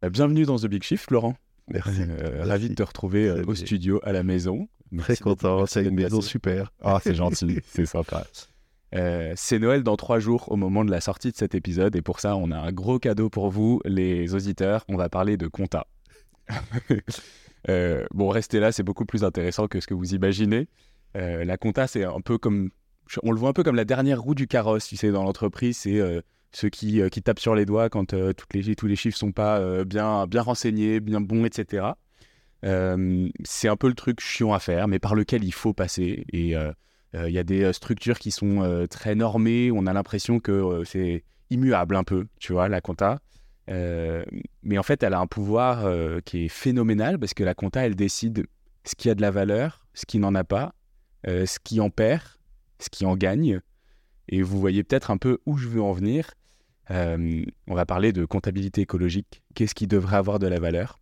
Bah, bienvenue dans The Big Shift, Laurent. Merci. Euh, ravi de te retrouver euh, au studio, à la maison. Très content, c'est une maison super. Ah, c'est gentil, c'est sympa. Euh, c'est Noël dans trois jours au moment de la sortie de cet épisode et pour ça on a un gros cadeau pour vous les auditeurs, on va parler de compta. bon restez là, c'est beaucoup plus intéressant que ce que vous imaginez. la compta c'est un peu comme, on le voit un peu comme la dernière roue du carrosse, tu sais dans l'entreprise c'est ceux qui, qui, tapent sur les doigts quand toutes les, tous les chiffres sont pas bien, bien renseignés, bien bons, etc. c'est un peu le truc chiant à faire, mais par lequel il faut passer. Et il y a des structures qui sont très normées. On a l'impression que c'est immuable un peu, tu vois, la compta. mais en fait, elle a un pouvoir qui est phénoménal parce que la compta, elle décide ce qui a de la valeur, ce qui n'en a pas, ce qui en perd, ce qui en gagne. Et vous voyez peut-être un peu où je veux en venir. on va parler de comptabilité écologique. Qu'est-ce qui devrait avoir de la valeur?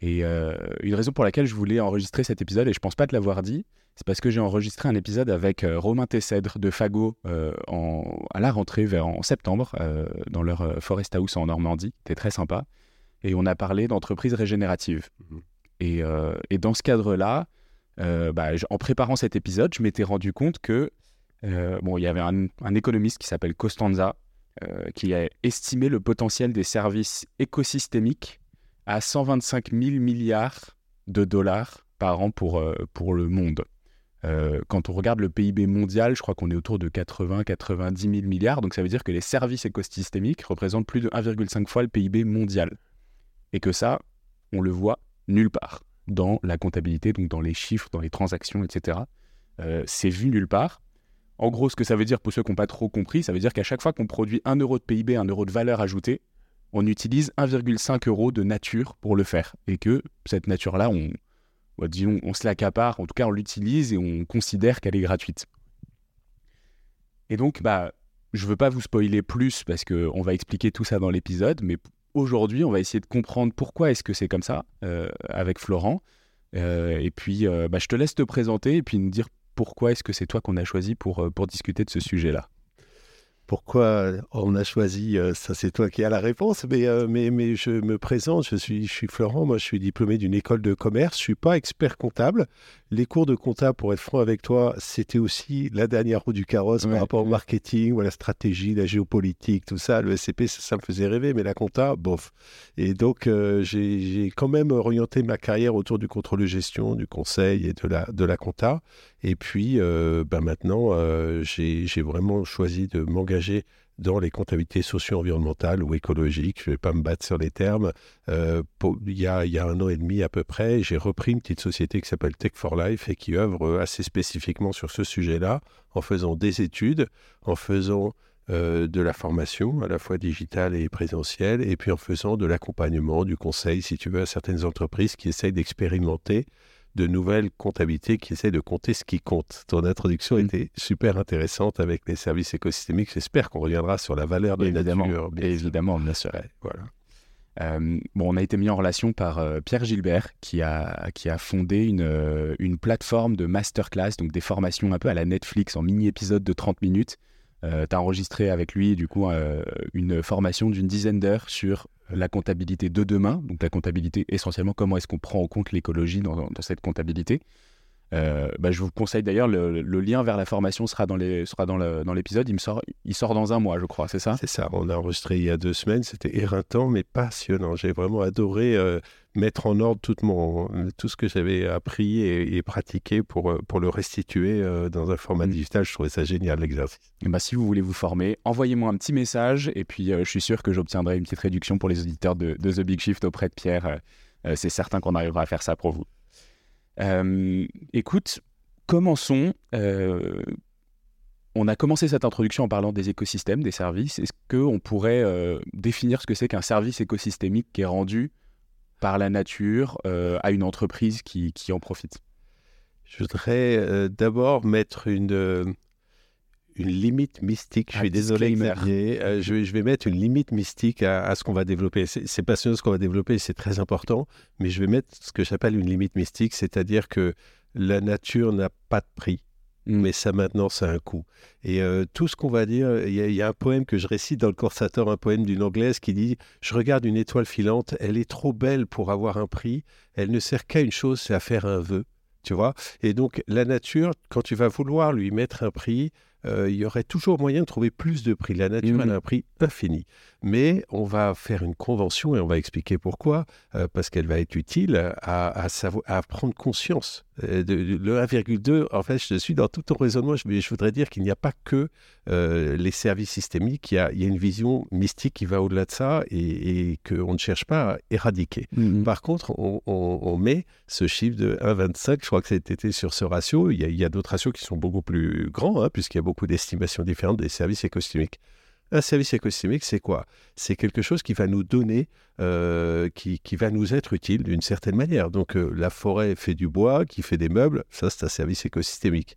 Et une raison pour laquelle je voulais enregistrer cet épisode, et je pense pas te l'avoir dit, c'est parce que j'ai enregistré un épisode avec Romain Tessèdre de Fago à la rentrée vers en septembre dans leur Forest House en Normandie. C'était très sympa. Et on a parlé d'entreprises régénératives. Mmh et, et, dans ce cadre-là, bah, en préparant cet épisode, je m'étais rendu compte que euh, bon, il y avait un, économiste qui s'appelle Costanza euh, qui a estimé le potentiel des services écosystémiques à 125 000 milliards de dollars par an pour, euh, pour le monde. quand on regarde le PIB mondial, je crois qu'on est autour de 80-90 000 milliards. Donc ça veut dire que les services écosystémiques représentent plus de 1,5 fois le PIB mondial. Et que ça, on le voit nulle part dans la comptabilité, donc dans les chiffres, dans les transactions, etc. c'est vu nulle part. En gros, ce que ça veut dire pour ceux qui n'ont pas trop compris, ça veut dire qu'à chaque fois qu'on produit 1 euro de PIB, 1 euro de valeur ajoutée, on utilise 1,5 euro de nature pour le faire. Et que cette nature-là, on, bah, disons, on se l'accapare, en tout cas on l'utilise et on considère qu'elle est gratuite. Et donc, bah, je ne veux pas vous spoiler plus parce qu'on va expliquer tout ça dans l'épisode, mais aujourd'hui, on va essayer de comprendre pourquoi est-ce que c'est comme ça euh, avec Florent. Euh, et puis, euh, bah, je te laisse te présenter et puis nous dire pourquoi est-ce que c'est toi qu'on a choisi pour, euh, pour discuter de ce sujet-là? Pourquoi on a choisi, euh, ça c'est toi qui as la réponse, mais, euh, mais, mais je me présente, je suis, je suis Florent, moi je suis diplômé d'une école de commerce, je ne suis pas expert comptable. Les cours de comptable, pour être franc avec toi, c'était aussi la dernière roue du carrosse par rapport au marketing ou à la stratégie, la géopolitique, tout ça. Le SCP, ça, me faisait rêver, mais la compta, bof. Et donc euh, j'ai quand même orienté ma carrière autour du contrôle de gestion, du conseil et de la, de la compta. Et puis ben maintenant, j'ai vraiment choisi de m'engager dans les comptabilités socio-environnementales ou écologiques. Je ne vais pas me battre sur les termes. Euh, il, y a, un an et demi à peu près, j'ai repris une petite société qui s'appelle Tech for Life et qui œuvre assez spécifiquement sur ce sujet-là, en faisant des études, en faisant euh, de la formation, à la fois digitale et présentielle, et puis en faisant de l'accompagnement, du conseil, si tu veux, à certaines entreprises qui essayent d'expérimenter de nouvelles comptabilités qui essaient de compter ce qui compte. Ton introduction mm. était super intéressante avec les services écosystémiques. J'espère qu'on reviendra sur la valeur de évidemment, la nature. Évidemment, bien sûr. Voilà. Euh, bon, on a été mis en relation par euh, Pierre Gilbert qui a, qui a fondé une, euh, une plateforme de masterclass, donc des formations un peu à la Netflix en mini-épisode de 30 minutes. tu as enregistré avec lui du coup une formation d'une dizaine d'heures sur la comptabilité de demain, donc la comptabilité essentiellement comment est-ce qu'on prend en compte l'écologie dans, cette comptabilité. Euh, bah, je vous conseille d'ailleurs, le, lien vers la formation sera dans, les, sera dans, l'épisode. Il, me sort, il sort dans un mois, je crois, c'est ça? C'est ça. On a enregistré il y a deux semaines. C'était éreintant, mais passionnant. J'ai vraiment adoré euh, mettre en ordre tout, mon, tout ce que j'avais appris et, pratiqué pour, euh, pour le restituer dans un format mm. digital. Je trouvais ça génial, l'exercice. bah, si vous voulez vous former, envoyez-moi un petit message et puis je suis sûr que j'obtiendrai une petite réduction pour les auditeurs de, de The Big Shift auprès de Pierre. c'est certain qu'on arrivera à faire ça pour vous. Euh, écoute, commençons. Euh, on a commencé cette introduction en parlant des écosystèmes, des services. Est-ce qu'on pourrait euh, définir ce que c'est qu'un service écosystémique qui est rendu par la nature à une entreprise qui, en profite? Je voudrais d'abord mettre une, une limite mystique. Je suis désolé, Xavier. je, vais mettre une limite mystique à, à ce qu'on va développer. C'est passionnant ce qu'on va développer, c'est très important, mais je vais mettre ce que j'appelle une limite mystique, c'est-à-dire que la nature n'a pas de prix. Mm. Mais ça, maintenant, ça a un coût. Et euh, tout ce qu'on va dire, il y, a un poème que je récite dans le Corsator, un poème d'une Anglaise qui dit Je regarde une étoile filante, elle est trop belle pour avoir un prix, elle ne sert qu'à une chose, c'est à faire un vœu. Tu vois? Et donc, la nature, quand tu vas vouloir lui mettre un prix, euh, il y aurait toujours moyen de trouver plus de prix. La nature, elle a un prix infini. Mais on va faire une convention et on va expliquer pourquoi, euh, parce qu'elle va être utile à, à, à prendre conscience. Euh, de, le 1,2, en fait, je suis dans tout ton raisonnement, je, je voudrais dire qu'il n'y a pas que les services systémiques, il y, a, il y, a, une vision mystique qui va au-delà de ça et, et qu'on ne cherche pas à éradiquer. Mmh Par contre, on, on, met ce chiffre de 1,25, je crois que c'était sur ce ratio, il y a, a d'autres ratios qui sont beaucoup plus grands, hein, puisqu'il y a beaucoup d'estimations différentes des services écosystémiques. Un service écosystémique, c'est quoi? C'est quelque chose qui va nous donner, euh, qui, qui, va nous être utile d'une certaine manière. Donc euh, la forêt fait du bois, qui fait des meubles, ça c'est un service écosystémique.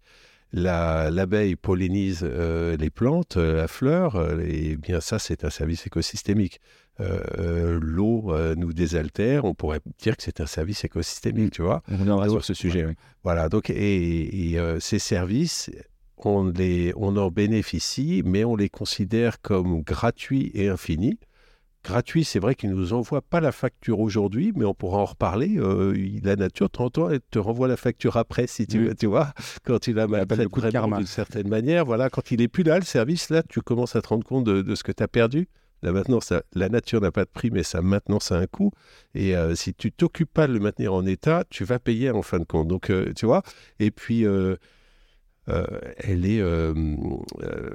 L'abeille pollinise euh, les plantes, la fleur, et bien ça c'est un service écosystémique. L'eau nous désaltère, on pourrait dire que c'est un service écosystémique, tu vois? On reviendra sur ce sujet. Oui. Voilà, donc et, et ces services, on, les, on en bénéficie, mais on les considère comme gratuits et infinis. Gratuit, c'est vrai qu'il ne nous envoie pas la facture aujourd'hui, mais on pourra en reparler. Euh, la nature, tantôt, elle te renvoie la facture après, si tu veux, tu vois, quand il a mal d'une certaine manière. Voilà, quand il est plus là, le service, là, tu commences à te rendre compte de, ce que tu as perdu. Là, maintenant, la nature n'a pas de prix, mais ça, maintenant, ça a un coût. Et euh, si tu t'occupes pas de le maintenir en état, tu vas payer en fin de compte. Donc, euh, tu vois, et puis euh, elle est euh, euh,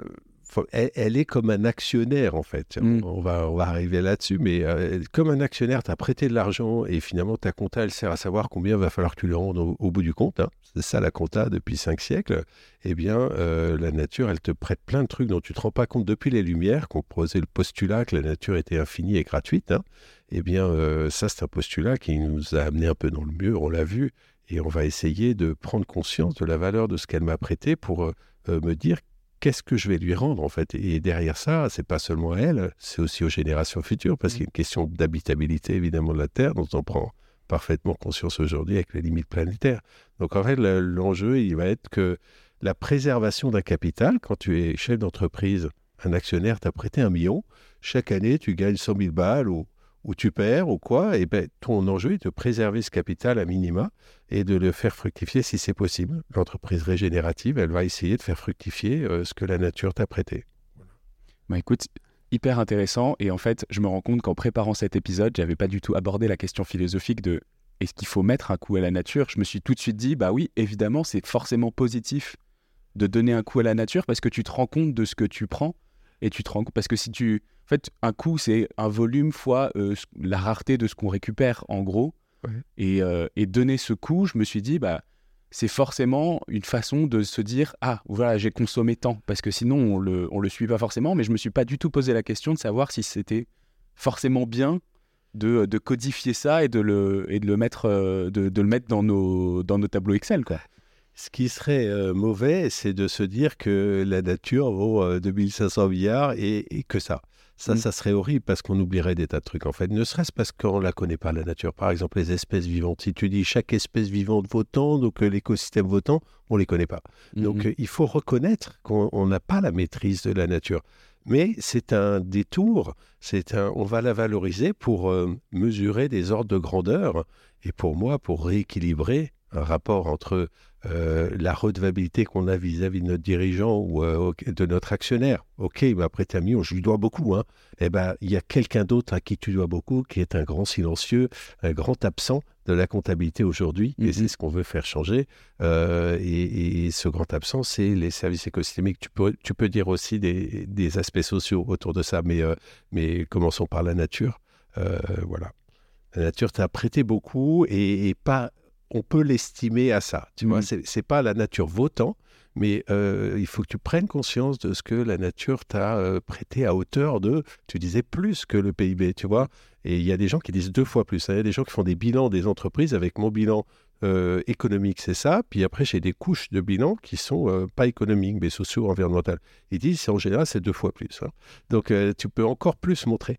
elle, est comme un actionnaire en fait. Mm. On, va, on va arriver là-dessus, mais comme un actionnaire, tu as prêté de l'argent et finalement ta compta, elle sert à savoir combien va falloir que tu le rendes au, bout du compte. Hein. C'est ça la compta depuis cinq siècles. Eh bien, la nature, elle te prête plein de trucs dont tu ne te rends pas compte depuis les Lumières, qu'on posait le postulat que la nature était infinie et gratuite. Hein. Eh bien, ça, c'est un postulat qui nous a amené un peu dans le mur, on l'a vu. Et on va essayer de prendre conscience de la valeur de ce qu'elle m'a prêté pour euh, euh, me dire qu'est-ce que je vais lui rendre en fait. Et derrière ça, c'est pas seulement à elle, c'est aussi aux générations futures, parce mmh. qu'il y a une question d'habitabilité évidemment de la Terre dont on prend parfaitement conscience aujourd'hui avec les limites planétaires. Donc en fait, l'enjeu, il va être que la préservation d'un capital, quand tu es chef d'entreprise, un actionnaire t'a prêté un million, chaque année tu gagnes 100 000 balles ou ou tu perds ou quoi, et ben, ton enjeu est de préserver ce capital à minima et de le faire fructifier si c'est possible. L'entreprise régénérative, elle va essayer de faire fructifier euh, ce que la nature t'a prêté. Bah écoute, hyper intéressant. Et en fait, je me rends compte qu'en préparant cet épisode, j'avais pas du tout abordé la question philosophique de est-ce qu'il faut mettre un coup à la nature? Je me suis tout de suite dit, bah oui, évidemment, c'est forcément positif de donner un coup à la nature parce que tu te rends compte de ce que tu prends et tu te rends compte parce que si tu en fait, un coût, c'est un volume fois euh, la rareté de ce qu'on récupère, en gros. Euh, et, donner ce coût, je me suis dit, bah, c'est forcément une façon de se dire Ah, voilà, j'ai consommé tant. Parce que sinon, on le, on le suit pas forcément. Mais je me suis pas du tout posé la question de savoir si c'était forcément bien de, de, codifier ça et de le, et de le, mettre, euh, de, de, le mettre dans nos, dans nos tableaux Excel. Quoi. Ce qui serait mauvais, c'est de se dire que la nature vaut 2500 milliards et, et que ça. Ça, mmh. ça serait horrible parce qu'on oublierait des tas de trucs, en fait. Ne serait-ce parce qu'on ne la connaît pas, la nature. Par exemple, les espèces vivantes. Si tu dis chaque espèce vivante vaut tant, donc euh, l'écosystème vaut tant, on ne les connaît pas. Mmh donc, euh, il faut reconnaître qu'on n'a pas la maîtrise de la nature. Mais c'est un détour, c'est un, on va la valoriser pour euh, mesurer des ordres de grandeur et pour moi, pour rééquilibrer un rapport entre euh, la redevabilité qu'on a vis-à-vis de notre dirigeant ou euh, de notre actionnaire. Ok, il m'a prêté un million, je lui dois beaucoup. Hein. Eh ben, il y a quelqu'un d'autre à qui tu dois beaucoup, qui est un grand silencieux, un grand absent de la comptabilité aujourd'hui, et c'est ce qu'on veut faire changer. Euh, et, ce grand absent, c'est les services écosystémiques. Tu peux, tu peux dire aussi des, aspects sociaux autour de ça, mais, mais commençons par la nature. voilà. La nature t'a prêté beaucoup et, et pas on peut l'estimer à ça. Tu vois, mm. c'est pas la nature votant, mais euh, il faut que tu prennes conscience de ce que la nature t'a euh, prêté à hauteur de, tu disais, plus que le PIB, tu vois. Et il y a des gens qui disent deux fois plus. Hein. Il y a des gens qui font des bilans des entreprises avec mon bilan euh, économique, c'est ça. Puis après, j'ai des couches de bilan qui sont pas économiques, mais sociaux, environnementales. Ils disent, en général, c'est deux fois plus. Hein. Donc, tu peux encore plus montrer.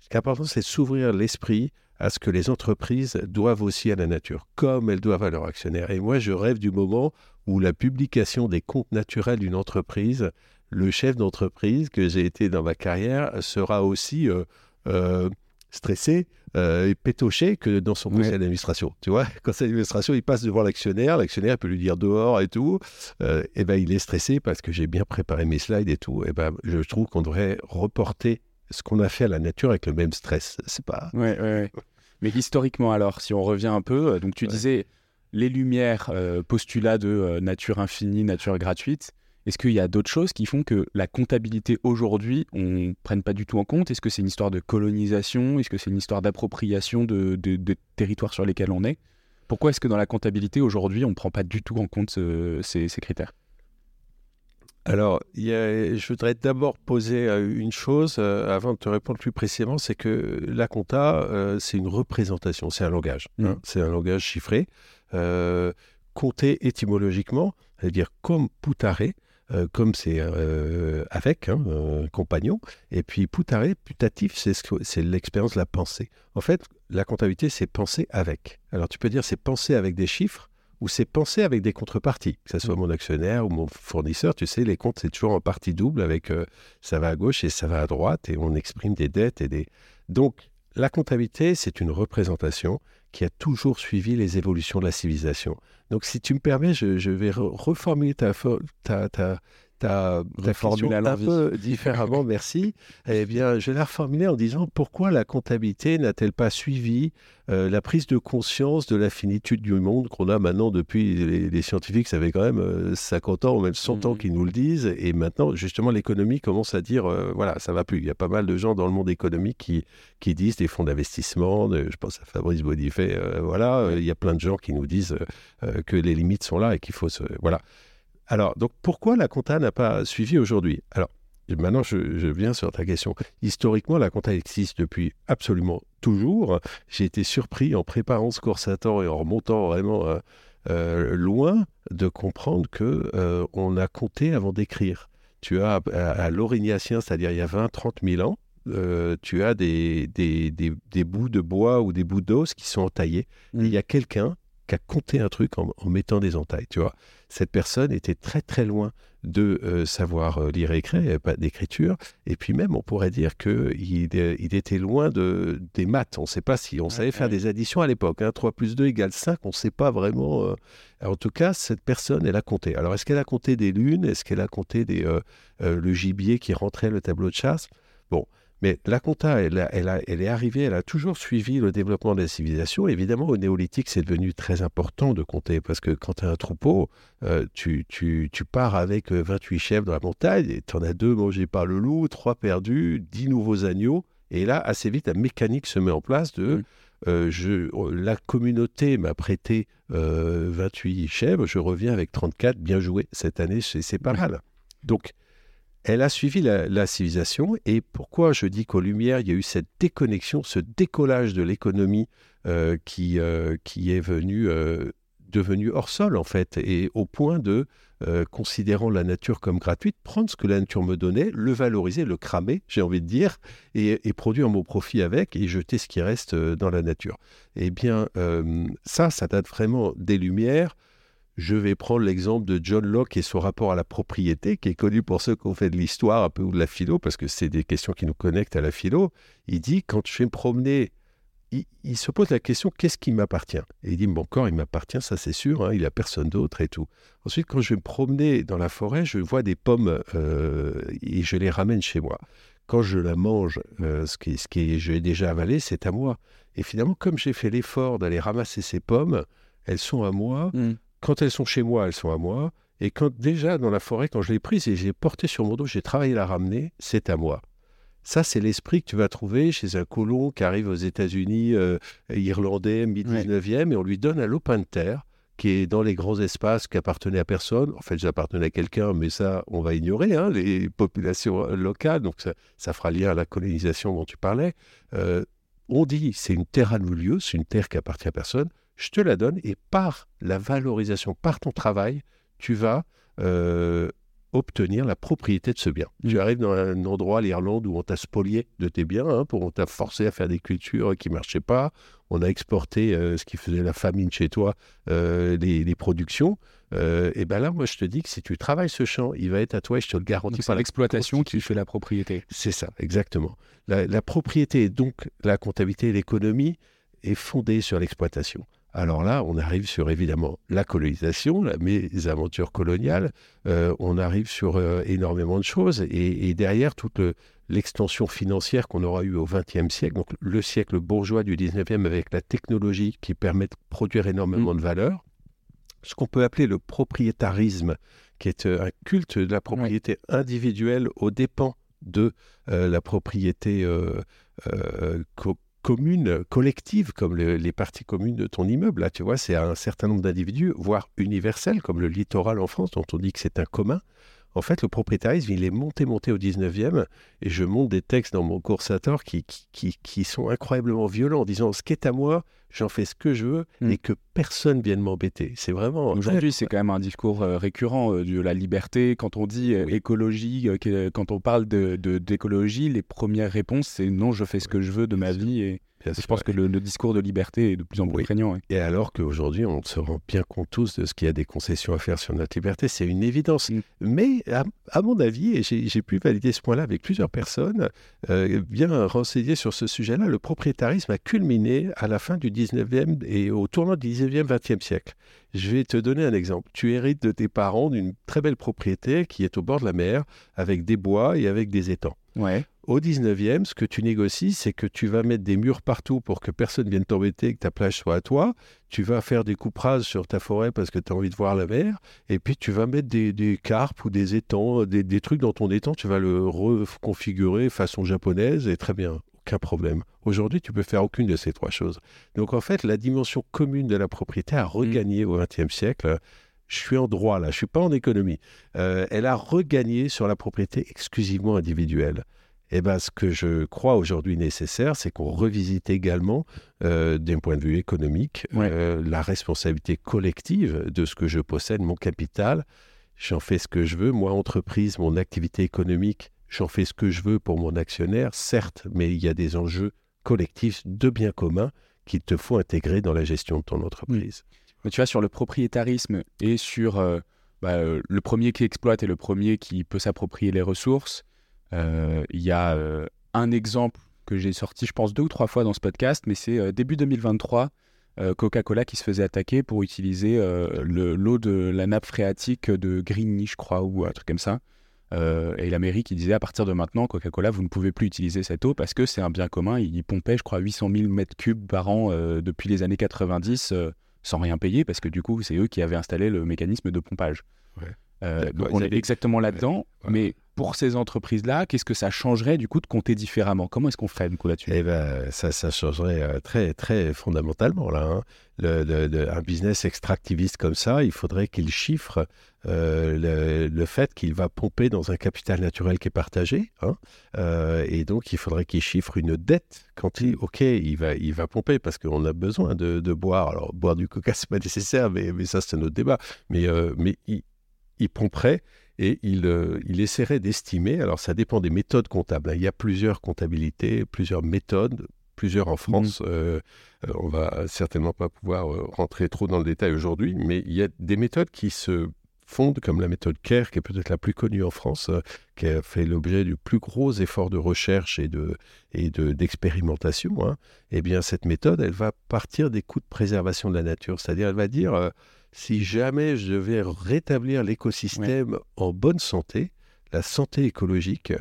Ce qui est important, c'est s'ouvrir l'esprit à ce que les entreprises doivent aussi à la nature, comme elles doivent à leurs actionnaires. Et moi, je rêve du moment ou la publication des comptes naturels d'une entreprise, le chef d'entreprise que j'ai été dans ma carrière sera aussi euh, euh, stressé euh, et pétoché que dans son conseil d'administration. Tu vois, conseil d'administration, il passe devant l'actionnaire, l'actionnaire peut lui dire dehors et tout, et ben il est stressé parce que j'ai bien préparé mes slides et tout. Et ben je trouve qu'on devrait reporter ce qu'on a fait à la nature avec le même stress. C'est pas. Ouais, ouais, Mais historiquement alors, si on revient un peu, donc tu disais les lumières, postulat de nature infinie, nature gratuite. Est-ce qu'il y a d'autres choses qui font que la comptabilité aujourd'hui, on ne prenne pas du tout en compte? Est-ce que c'est une histoire de colonisation? Est-ce que c'est une histoire d'appropriation de, territoires sur lesquels on est? Pourquoi est-ce que dans la comptabilité aujourd'hui, on ne prend pas du tout en compte ces, critères? Alors, je voudrais d'abord poser euh, une chose euh, avant de te répondre plus précisément, c'est que la compta, euh, c'est une représentation, c'est un langage, hein. c'est un langage chiffré. compter étymologiquement, c'est-à-dire comme poutaré, euh, comme c'est euh, avec, hein, compagnon. Et puis poutaré, putatif, c'est l'expérience de la pensée. En fait, la comptabilité, c'est penser avec. Alors tu peux dire c'est penser avec des chiffres ou c'est penser avec des contreparties, que ce soit mmh. mon actionnaire ou mon fournisseur. Tu sais, les comptes, c'est toujours en partie double avec euh, ça va à gauche et ça va à droite et on exprime des dettes et des. Donc, la comptabilité, c'est une représentation qui a toujours suivi les évolutions de la civilisation. Donc, si tu me permets, je, vais reformuler ta, ta, ta, ta, ta un peu différemment, merci. Eh bien, je vais la reformuler en disant pourquoi la comptabilité n'a-t-elle pas suivi euh, la prise de conscience de la finitude du monde qu'on a maintenant depuis les, scientifiques, ça fait quand même 50 euh, ans ou même 100 ans mmh. qu'ils nous le disent, et maintenant, justement, l'économie commence à dire, euh, voilà, ça va plus. Il y a pas mal de gens dans le monde économique qui, qui disent des fonds d'investissement, je pense à Fabrice Bodifet, voilà, il y a plein de gens qui nous disent que les limites sont là et qu'il faut se... Voilà. Alors, donc pourquoi la compta n'a pas suivi aujourd'hui? Alors, maintenant, je, viens sur ta question. Historiquement, la compta existe depuis absolument toujours. J'ai été surpris en préparant ce cours à temps et en remontant vraiment euh, euh, loin de comprendre que euh, on a compté avant d'écrire. Tu as à, l'Aurignacien, c'est-à-dire il y a 20, 30 000 ans, tu as des, des, bouts de bois ou des bouts d'os qui sont entaillés. Mmh. il y a quelqu'un qui a compté un truc en, mettant des entailles, tu vois. Cette personne était très très loin de euh, savoir euh, lire et écrire, pas d'écriture, et puis même on pourrait dire qu'il il était loin de, des maths. On ne sait pas si on savait faire des additions à l'époque. Hein. 3 plus 2 égale 5, on ne sait pas vraiment. Euh. en tout cas, cette personne, elle a compté. Alors est-ce qu'elle a compté des lunes? Est-ce qu'elle a compté des, le gibier qui rentrait le tableau de chasse? Bon, mais la compta, elle, elle, est arrivée, elle a toujours suivi le développement de la civilisation. Évidemment, au néolithique, c'est devenu très important de compter parce que quand tu as un troupeau, euh, tu, tu, tu, pars avec 28 euh, chèvres dans la montagne et tu en as deux mangés par le loup, trois perdus, dix nouveaux agneaux. Et là, assez vite, la mécanique se met en place de euh, je, la communauté m'a prêté 28 chèvres, je reviens avec 34, bien joué. Cette année, c'est pas mal. Donc, elle a suivi la, civilisation. Et pourquoi je dis qu'aux Lumières, il y a eu cette déconnexion, ce décollage de l'économie euh, qui, euh, qui est venu, euh, devenu hors sol, en fait, et au point de, considérant la nature comme gratuite, prendre ce que la nature me donnait, le valoriser, le cramer, j'ai envie de dire, et, et, produire mon profit avec, et jeter ce qui reste dans la nature. Eh bien, ça, ça date vraiment des Lumières. Je vais prendre l'exemple de John Locke et son rapport à la propriété, qui est connu pour ceux qui ont fait de l'histoire un peu ou de la philo, parce que c'est des questions qui nous connectent à la philo. Il dit, quand je vais me promener, il, se pose la question, qu'est-ce qui m'appartient? Et il dit, mon corps, il m'appartient, ça c'est sûr, hein, il n'y a personne d'autre et tout. Ensuite, quand je vais me promener dans la forêt, je vois des pommes euh, et je les ramène chez moi. Quand je la mange, euh, ce qui, ce qui je l'ai déjà avalé, c'est à moi. Et finalement, comme j'ai fait l'effort d'aller ramasser ces pommes, elles sont à moi. Mmh. Quand elles sont chez moi, elles sont à moi. Et quand déjà dans la forêt, quand je l'ai prise et j'ai porté sur mon dos, j'ai travaillé à la ramener, c'est à moi. Ça, c'est l'esprit que tu vas trouver chez un colon qui arrive aux États-Unis, euh, irlandais, mi-19e, et on lui donne un lopin de terre qui est dans les grands espaces qui appartenaient à personne. En fait, j'appartenais à quelqu'un, mais ça, on va ignorer, hein, les populations locales. Donc, ça, fera lien à la colonisation dont tu parlais. Euh, on dit, c'est une terre à lieu, c'est une terre qui appartient à personne je te la donne et par la valorisation, par ton travail, tu vas euh, obtenir la propriété de ce bien. Tu arrives dans un endroit, l'Irlande, où on t'a spolié de tes biens, hein, pour, on t'a forcé à faire des cultures qui ne marchaient pas, on a exporté ce qui faisait la famine chez toi, les, productions. et bien là, moi, je te dis que si tu travailles ce champ, il va être à toi et je te le garantis. C'est l'exploitation qui fait la propriété. C'est ça, exactement. La, la propriété, donc la comptabilité et l'économie, est fondée sur l'exploitation. Alors là, on arrive sur évidemment la colonisation, mes aventures coloniales, euh, on arrive sur euh, énormément de choses et, derrière toute l'extension financière qu'on aura eue au XXe siècle, donc le siècle bourgeois du XIXe avec la technologie qui permet de produire énormément mmh. de valeur, ce qu'on peut appeler le propriétarisme, qui est euh, un culte de la propriété individuelle aux dépens de la propriété commune, collective, comme les parties communes de ton immeuble. Là, tu vois, c'est un certain nombre d'individus, voire universel, comme le littoral en France, dont on dit que c'est un commun. En fait, le propriétarisme, il est monté, monté au 19e, et je monte des textes dans mon coursator qui, qui, qui, sont incroyablement violents, en disant ce qui est à moi, j'en fais ce que je veux, hmm. et que personne vienne m'embêter. C'est vraiment... Aujourd'hui, c'est quand même un discours euh, récurrent euh, de la liberté. Quand on dit euh, écologie, quand on parle d'écologie, de, les premières réponses, c'est non, je fais ce que je veux de ma vie, et je pense que le, discours de liberté est de plus en plus prégnant. Et alors qu'aujourd'hui, on se rend bien compte tous de ce qu'il y a des concessions à faire sur notre liberté, c'est une évidence. Mm. Mais à, mon avis, et j'ai pu valider ce point-là avec plusieurs personnes, euh, bien renseignées sur ce sujet-là, le propriétarisme a culminé à la fin du 19e et au tournant du 19e, 20e siècle. Je vais te donner un exemple. Tu hérites de tes parents d'une très belle propriété qui est au bord de la mer, avec des bois et avec des étangs. Ouais. Au 19e, ce que tu négocies, c'est que tu vas mettre des murs partout pour que personne vienne t'embêter, que ta plage soit à toi. Tu vas faire des coupes rases sur ta forêt parce que tu as envie de voir la mer. Et puis tu vas mettre des, carpes ou des étangs, des, trucs dans ton étang. Tu vas le reconfigurer façon japonaise et très bien, aucun problème. Aujourd'hui, tu peux faire aucune de ces trois choses. Donc en fait, la dimension commune de la propriété a regagné au XXe siècle je suis en droit là, je suis pas en économie. Euh, elle a regagné sur la propriété exclusivement individuelle. Eh ben, ce que je crois aujourd'hui nécessaire, c'est qu'on revisite également, euh, d'un point de vue économique, euh, la responsabilité collective de ce que je possède, mon capital. J'en fais ce que je veux. Moi, entreprise, mon activité économique, j'en fais ce que je veux pour mon actionnaire, certes, mais il y a des enjeux collectifs de biens communs qu'il te faut intégrer dans la gestion de ton entreprise. Mais tu vois, sur le propriétarisme et sur euh, bah, le premier qui exploite et le premier qui peut s'approprier les ressources, il y a euh, un exemple que j'ai sorti, je pense, deux ou trois fois dans ce podcast, mais c'est euh, début 2023. Coca-Cola qui se faisait attaquer pour utiliser l'eau de la nappe phréatique de Grigny, je crois, ou un truc comme ça. et la mairie qui disait à partir de maintenant, Coca-Cola, vous ne pouvez plus utiliser cette eau parce que c'est un bien commun. Il pompait, je crois, 800 000 mètres cubes par an depuis les années 90 sans rien payer parce que du coup, c'est eux qui avaient installé le mécanisme de pompage. donc on est exactement là-dedans, mais pour ces entreprises-là, qu'est-ce que ça changerait du coup de compter différemment? Comment est-ce qu'on ferait du coup là-dessus? Eh ben, ça, ça changerait euh, très, très fondamentalement là. Hein. Un business extractiviste comme ça, il faudrait qu'il chiffre euh, le, fait qu'il va pomper dans un capital naturel qui est partagé, hein. euh, et donc il faudrait qu'il chiffre une dette quand il, ok, il va, il va pomper parce qu'on a besoin de, boire. Alors boire du coca c'est pas nécessaire, mais, mais ça c'est un autre débat. Mais, mais il, il pomperait et euh, il, essaierait d'estimer, alors ça dépend des méthodes comptables, hein. il y a plusieurs comptabilités, plusieurs méthodes, plusieurs en France, mmh. euh, euh, on va certainement pas pouvoir rentrer trop dans le détail aujourd'hui, mais il y a des méthodes qui se comme la méthode CARE, qui est peut-être la plus connue en France, qui a fait l'objet du plus gros effort de recherche et de et d'expérimentation. hein. Eh bien, cette méthode, elle va partir des coûts de préservation de la nature, c'est-à-dire elle va dire si jamais je devais rétablir l'écosystème en bonne santé, la santé écologique,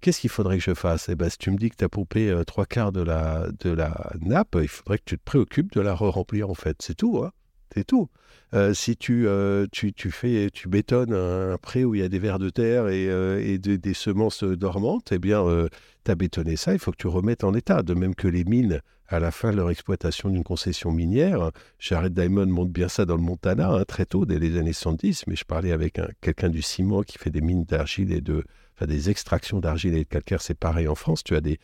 qu'est-ce qu'il faudrait que je fasse? Eh ben, Si tu me dis que tu as pompé euh, trois quarts de la, de la nappe, il faudrait que tu te préoccupes de la re-remplir en fait. C'est tout. Hein c'est tout. Euh, si tu, euh, tu, tu, fais, tu bétonnes un, pré où il y a des vers de terre et, et des semences dormantes, eh bien, tu as bétonné ça, il faut que tu remettes en état. De même que les mines à la fin de leur exploitation d'une concession minière. Jared Diamond montre bien ça dans le Montana hein, très tôt, dès les années 70, mais je parlais avec quelqu'un du ciment qui fait des mines d'argile et de, enfin, des extractions d'argile et de calcaire, c'est pareil en France, tu as des,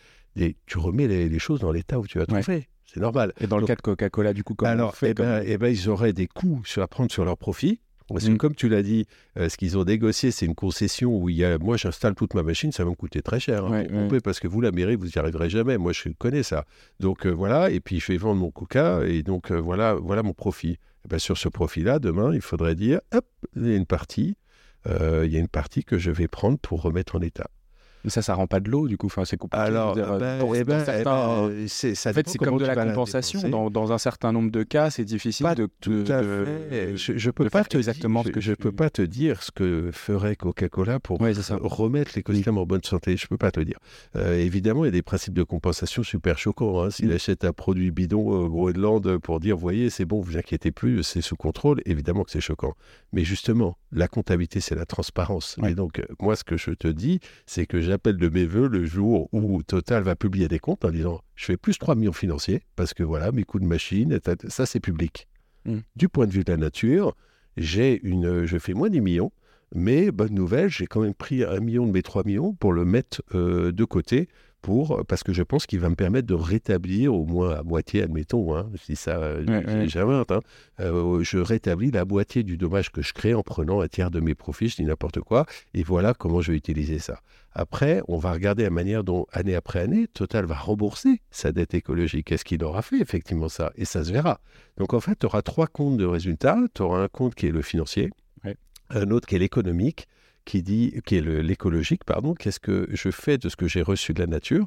tu remets les, choses dans l'état où tu as trouvé. C'est normal. Et dans le cas de Coca-Cola, du coup, comment alors, on fait eh ben, eh ben, ils auraient des coûts à prendre sur leur profit Parce que Mm. comme tu l'as dit, euh, ce qu'ils ont négocié, c'est une concession où il y a, moi j'installe toute ma machine, ça va me coûter très cher. hein, Ouais, pour ouais. pomper, Parce que vous, la mairie, vous n'y arriverez jamais. Moi, je connais ça. Donc euh, voilà, et puis je vais vendre mon coca, et donc euh, voilà, voilà mon profit. Eh ben, sur ce profit-là, demain, il faudrait dire, hop, il y a une partie, il y a une partie que je vais prendre pour remettre en état. Mais ça, ça rend pas de l'eau, du coup. Enfin, c'est compliqué. Alors, dire, ben, dans- eh ben, eh certains- ben, c'est, ça En fait, c'est comme de la compensation. Dans, dans un certain nombre de cas, c'est difficile Pas de, tout de- à de- fait. Je, je peux de pas te exactement dire, ce que je, je peux pas te dire ce que ferait Coca-Cola pour Ouais, remettre l'écosystème en bonne santé. Je peux pas te le dire. Euh, évidemment, il y a des principes de compensation super choquants. hein. S'il Mm. achète un produit bidon au Groenland pour dire, voyez, c'est bon, vous inquiétez plus, c'est sous contrôle, évidemment que c'est choquant. Mais justement, la comptabilité, c'est la transparence. Ouais. Et donc, euh, moi, ce que je te dis, c'est que j'appelle de mes voeux le jour où Total va publier des comptes en disant, je fais plus 3 millions financiers parce que voilà, mes coûts de machine, ça, c'est public. Mm. Du point de vue de la nature, j'ai une, je fais moins 10 millions, mais bonne nouvelle, j'ai quand même pris un million de mes 3 millions pour le mettre euh, de côté, pour, parce que je pense qu'il va me permettre de rétablir au moins à moitié, admettons, hein, si ça, euh, Ouais, hein, euh, je rétablis la moitié du dommage que je crée en prenant un tiers de mes profits, je dis n'importe quoi, et voilà comment je vais utiliser ça. Après, on va regarder la manière dont, année après année, Total va rembourser sa dette écologique. Est-ce qu'il aura fait effectivement ça? Et ça se verra. Donc en fait, tu auras trois comptes de résultats. Tu auras un compte qui est le financier, Ouais. un autre qui est l'économique, qui dit, qui est l'écologique, pardon. Qu'est-ce que je fais de ce que j'ai reçu de la nature?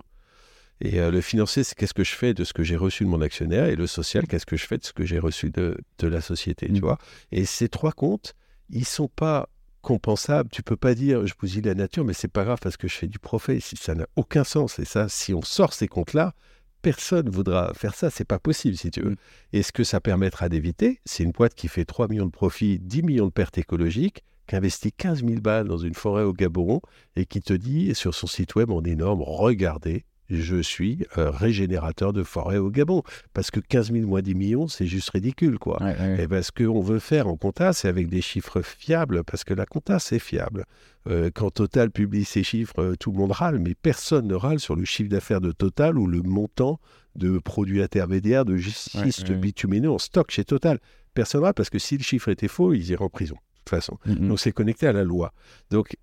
Et euh, le financier, c'est qu'est-ce que je fais de ce que j'ai reçu de mon actionnaire? Et le social, qu'est-ce que je fais de ce que j'ai reçu de, de la société. Tu vois? Et ces trois comptes, ils sont pas compensables. Tu peux pas dire, je bousille la nature, mais c'est pas grave parce que je fais du profit. Ça n'a aucun sens. Et ça, si on sort ces comptes-là, personne voudra faire ça. C'est pas possible, si tu veux. Mm. Et ce que ça permettra d'éviter, c'est une boîte qui fait 3 millions de profits, 10 millions de pertes écologiques, qui investit 15 000 balles dans une forêt au Gabon et qui te dit sur son site web en énorme, regardez, je suis euh, régénérateur de forêt au Gabon. Parce que 15 000 moins 10 millions, c'est juste ridicule, quoi. Ouais, ouais. Et ben, ce qu'on veut faire en compta, c'est avec des chiffres fiables, parce que la compta, c'est fiable. Euh, quand Total publie ses chiffres, euh, tout le monde râle, mais personne ne râle sur le chiffre d'affaires de Total ou le montant de produits intermédiaires de schiste Ouais, bitumineux en stock chez Total. Personne ne râle, parce que si le chiffre était faux, ils iraient en prison, toute façon. Mhm. Donc c'est connecté à la loi. Donc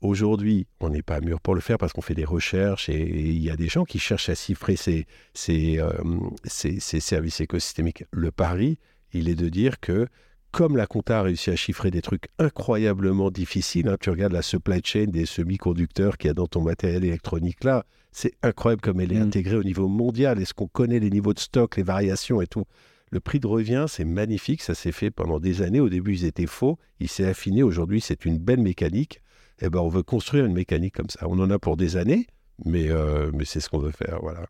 aujourd'hui, on n'est pas mûr pour le faire parce qu'on fait des recherches et il y a des gens qui cherchent à chiffrer ces, ces, euh, ces- ces services écosystémiques. Le pari, il est de dire que comme la compta a réussi à chiffrer des trucs incroyablement difficiles, hein, tu regardes la supply chain des semi-conducteurs qu'il y a dans ton matériel électronique là, c'est incroyable comme elle est Mm. intégrée au niveau mondial. Est-ce qu'on connaît les niveaux de stock, les variations et tout? Le prix de revient, c'est magnifique, ça s'est fait pendant des années. Au début, ils étaient faux, il s'est affiné. Aujourd'hui, c'est une belle mécanique. Eh ben, on veut construire une mécanique comme ça. On en a pour des années, mais, euh, mais c'est ce qu'on veut faire. Voilà.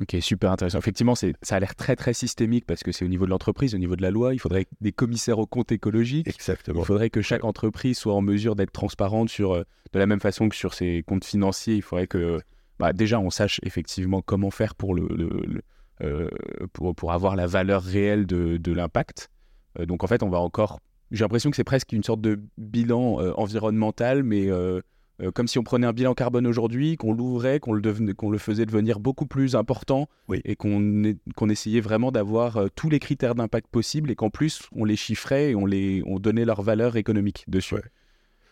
Ok, super intéressant. Effectivement, c'est, ça a l'air très très systémique parce que c'est au niveau de l'entreprise, au niveau de la loi. Il faudrait des commissaires aux comptes écologiques. Exactement. Il faudrait que chaque entreprise soit en mesure d'être transparente sur, euh, de la même façon que sur ses comptes financiers. Il faudrait que, bah, déjà, on sache effectivement comment faire pour, le, le- le- pour, pour avoir la valeur réelle de, de l'impact. Euh, donc, en fait, on va encore. J'ai l'impression que c'est presque une sorte de bilan euh, environnemental, mais euh, euh, comme si on prenait un bilan carbone aujourd'hui, qu'on l'ouvrait, qu'on le, devenait- qu'on le faisait devenir beaucoup plus important Oui. et qu'on est- qu'on essayait vraiment d'avoir euh, tous les critères d'impact possibles et qu'en plus, on les chiffrait et on, les, on donnait leur valeur économique dessus. Ouais.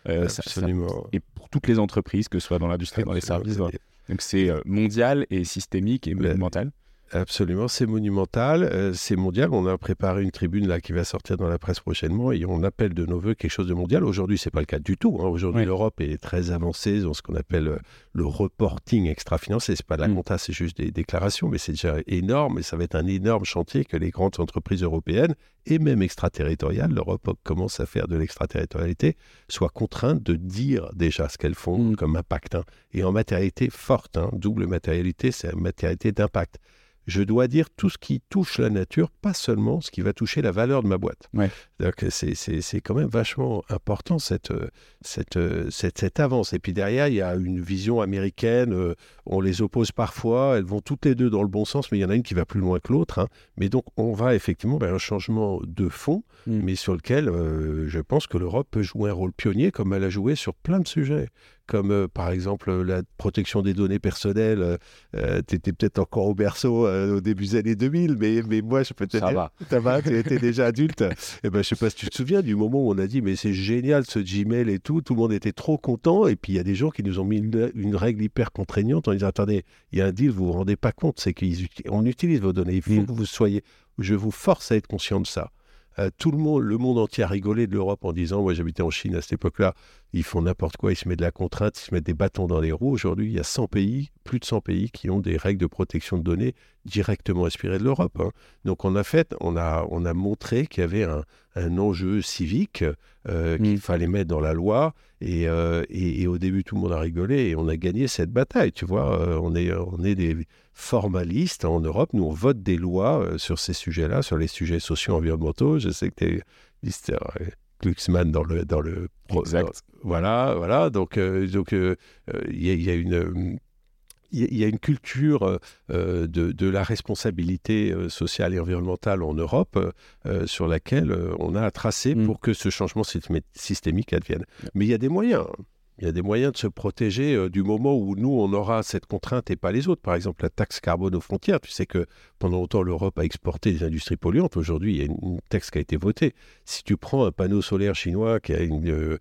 Euh, ça- ça- Absolument. et pour toutes les entreprises, que ce soit dans l'industrie, dans les services. Donc c'est euh, mondial et systémique et Ouais. monumental. Absolument, c'est monumental, euh, c'est mondial. On a préparé une tribune là qui va sortir dans la presse prochainement et on appelle de nos voeux quelque chose de mondial. Aujourd'hui, c'est pas le cas du tout. hein. Aujourd'hui, Oui. l'Europe est très avancée dans ce qu'on appelle euh, le reporting extra-financier. C'est pas de la Mm. compta, c'est juste des déclarations, mais c'est déjà énorme et ça va être un énorme chantier que les grandes entreprises européennes et même extraterritoriales, l'Europe commence à faire de l'extraterritorialité, soient contraintes de dire déjà ce qu'elles font Mm. comme impact. hein. Et en matérialité forte, hein, double matérialité, c'est matérialité d'impact je dois dire tout ce qui touche la nature, pas seulement ce qui va toucher la valeur de ma boîte. Ouais. Donc c'est, c'est, c'est quand même vachement important cette, euh, cette, euh, cette, cette avance. Et puis derrière, il y a une vision américaine, euh, on les oppose parfois, elles vont toutes les deux dans le bon sens, mais il y en a une qui va plus loin que l'autre. hein. Mais donc on va effectivement vers un changement de fond, Mm. mais sur lequel euh, je pense que l'Europe peut jouer un rôle pionnier comme elle a joué sur plein de sujets. Comme par exemple la protection des données personnelles. tu étais peut-être encore au berceau au début des années 2000, mais, mais moi, je peux te Ça dire, va. ça va, tu étais déjà adulte. Et ben, je sais pas si tu te souviens du moment où on a dit, mais c'est génial ce Gmail et tout, tout le monde était trop content. Et puis il y a des gens qui nous ont mis une, une règle hyper contraignante en disant, attendez, il y a un deal, vous vous rendez pas compte, c'est qu'on utilise vos données. Il faut que vous soyez, je vous force à être conscient de ça. Euh, tout le monde, le monde entier a rigolé de l'Europe en disant, moi j'habitais en Chine à cette époque-là, ils font n'importe quoi, ils se mettent de la contrainte, ils se mettent des bâtons dans les roues. Aujourd'hui, il y a 100 pays, plus de 100 pays qui ont des règles de protection de données directement inspirées de l'Europe. hein. Donc en a fait, on a, on a montré qu'il y avait un, un enjeu civique euh, qu'il Mm. fallait mettre dans la loi. Et, euh, et- et au début, tout le monde a rigolé et on a gagné cette bataille. Tu vois, on, est, on est des formalistes en Europe. Nous, on vote des lois euh, sur ces sujets-là, sur les sujets sociaux environnementaux. Je sais que tu es Mr. Glucksmann dans le, dans le Exact. dans- voilà, voilà. Donc, euh, donc, euh, euh, il y, a- y a une euh, il y a- une culture euh, euh, de, de la responsabilité euh, sociale et environnementale en Europe euh, euh, sur laquelle euh, on a à tracer Mm. pour que ce changement systémi- systémique advienne. Mais il y a des moyens. Il y a des moyens de se protéger euh, du moment où nous, on aura cette contrainte et pas les autres. Par exemple, la taxe carbone aux frontières. Tu sais que pendant longtemps, l'Europe a exporté des industries polluantes. Aujourd'hui, il y a une, texte qui a été votée. Si tu prends un panneau solaire chinois qui a une, euh,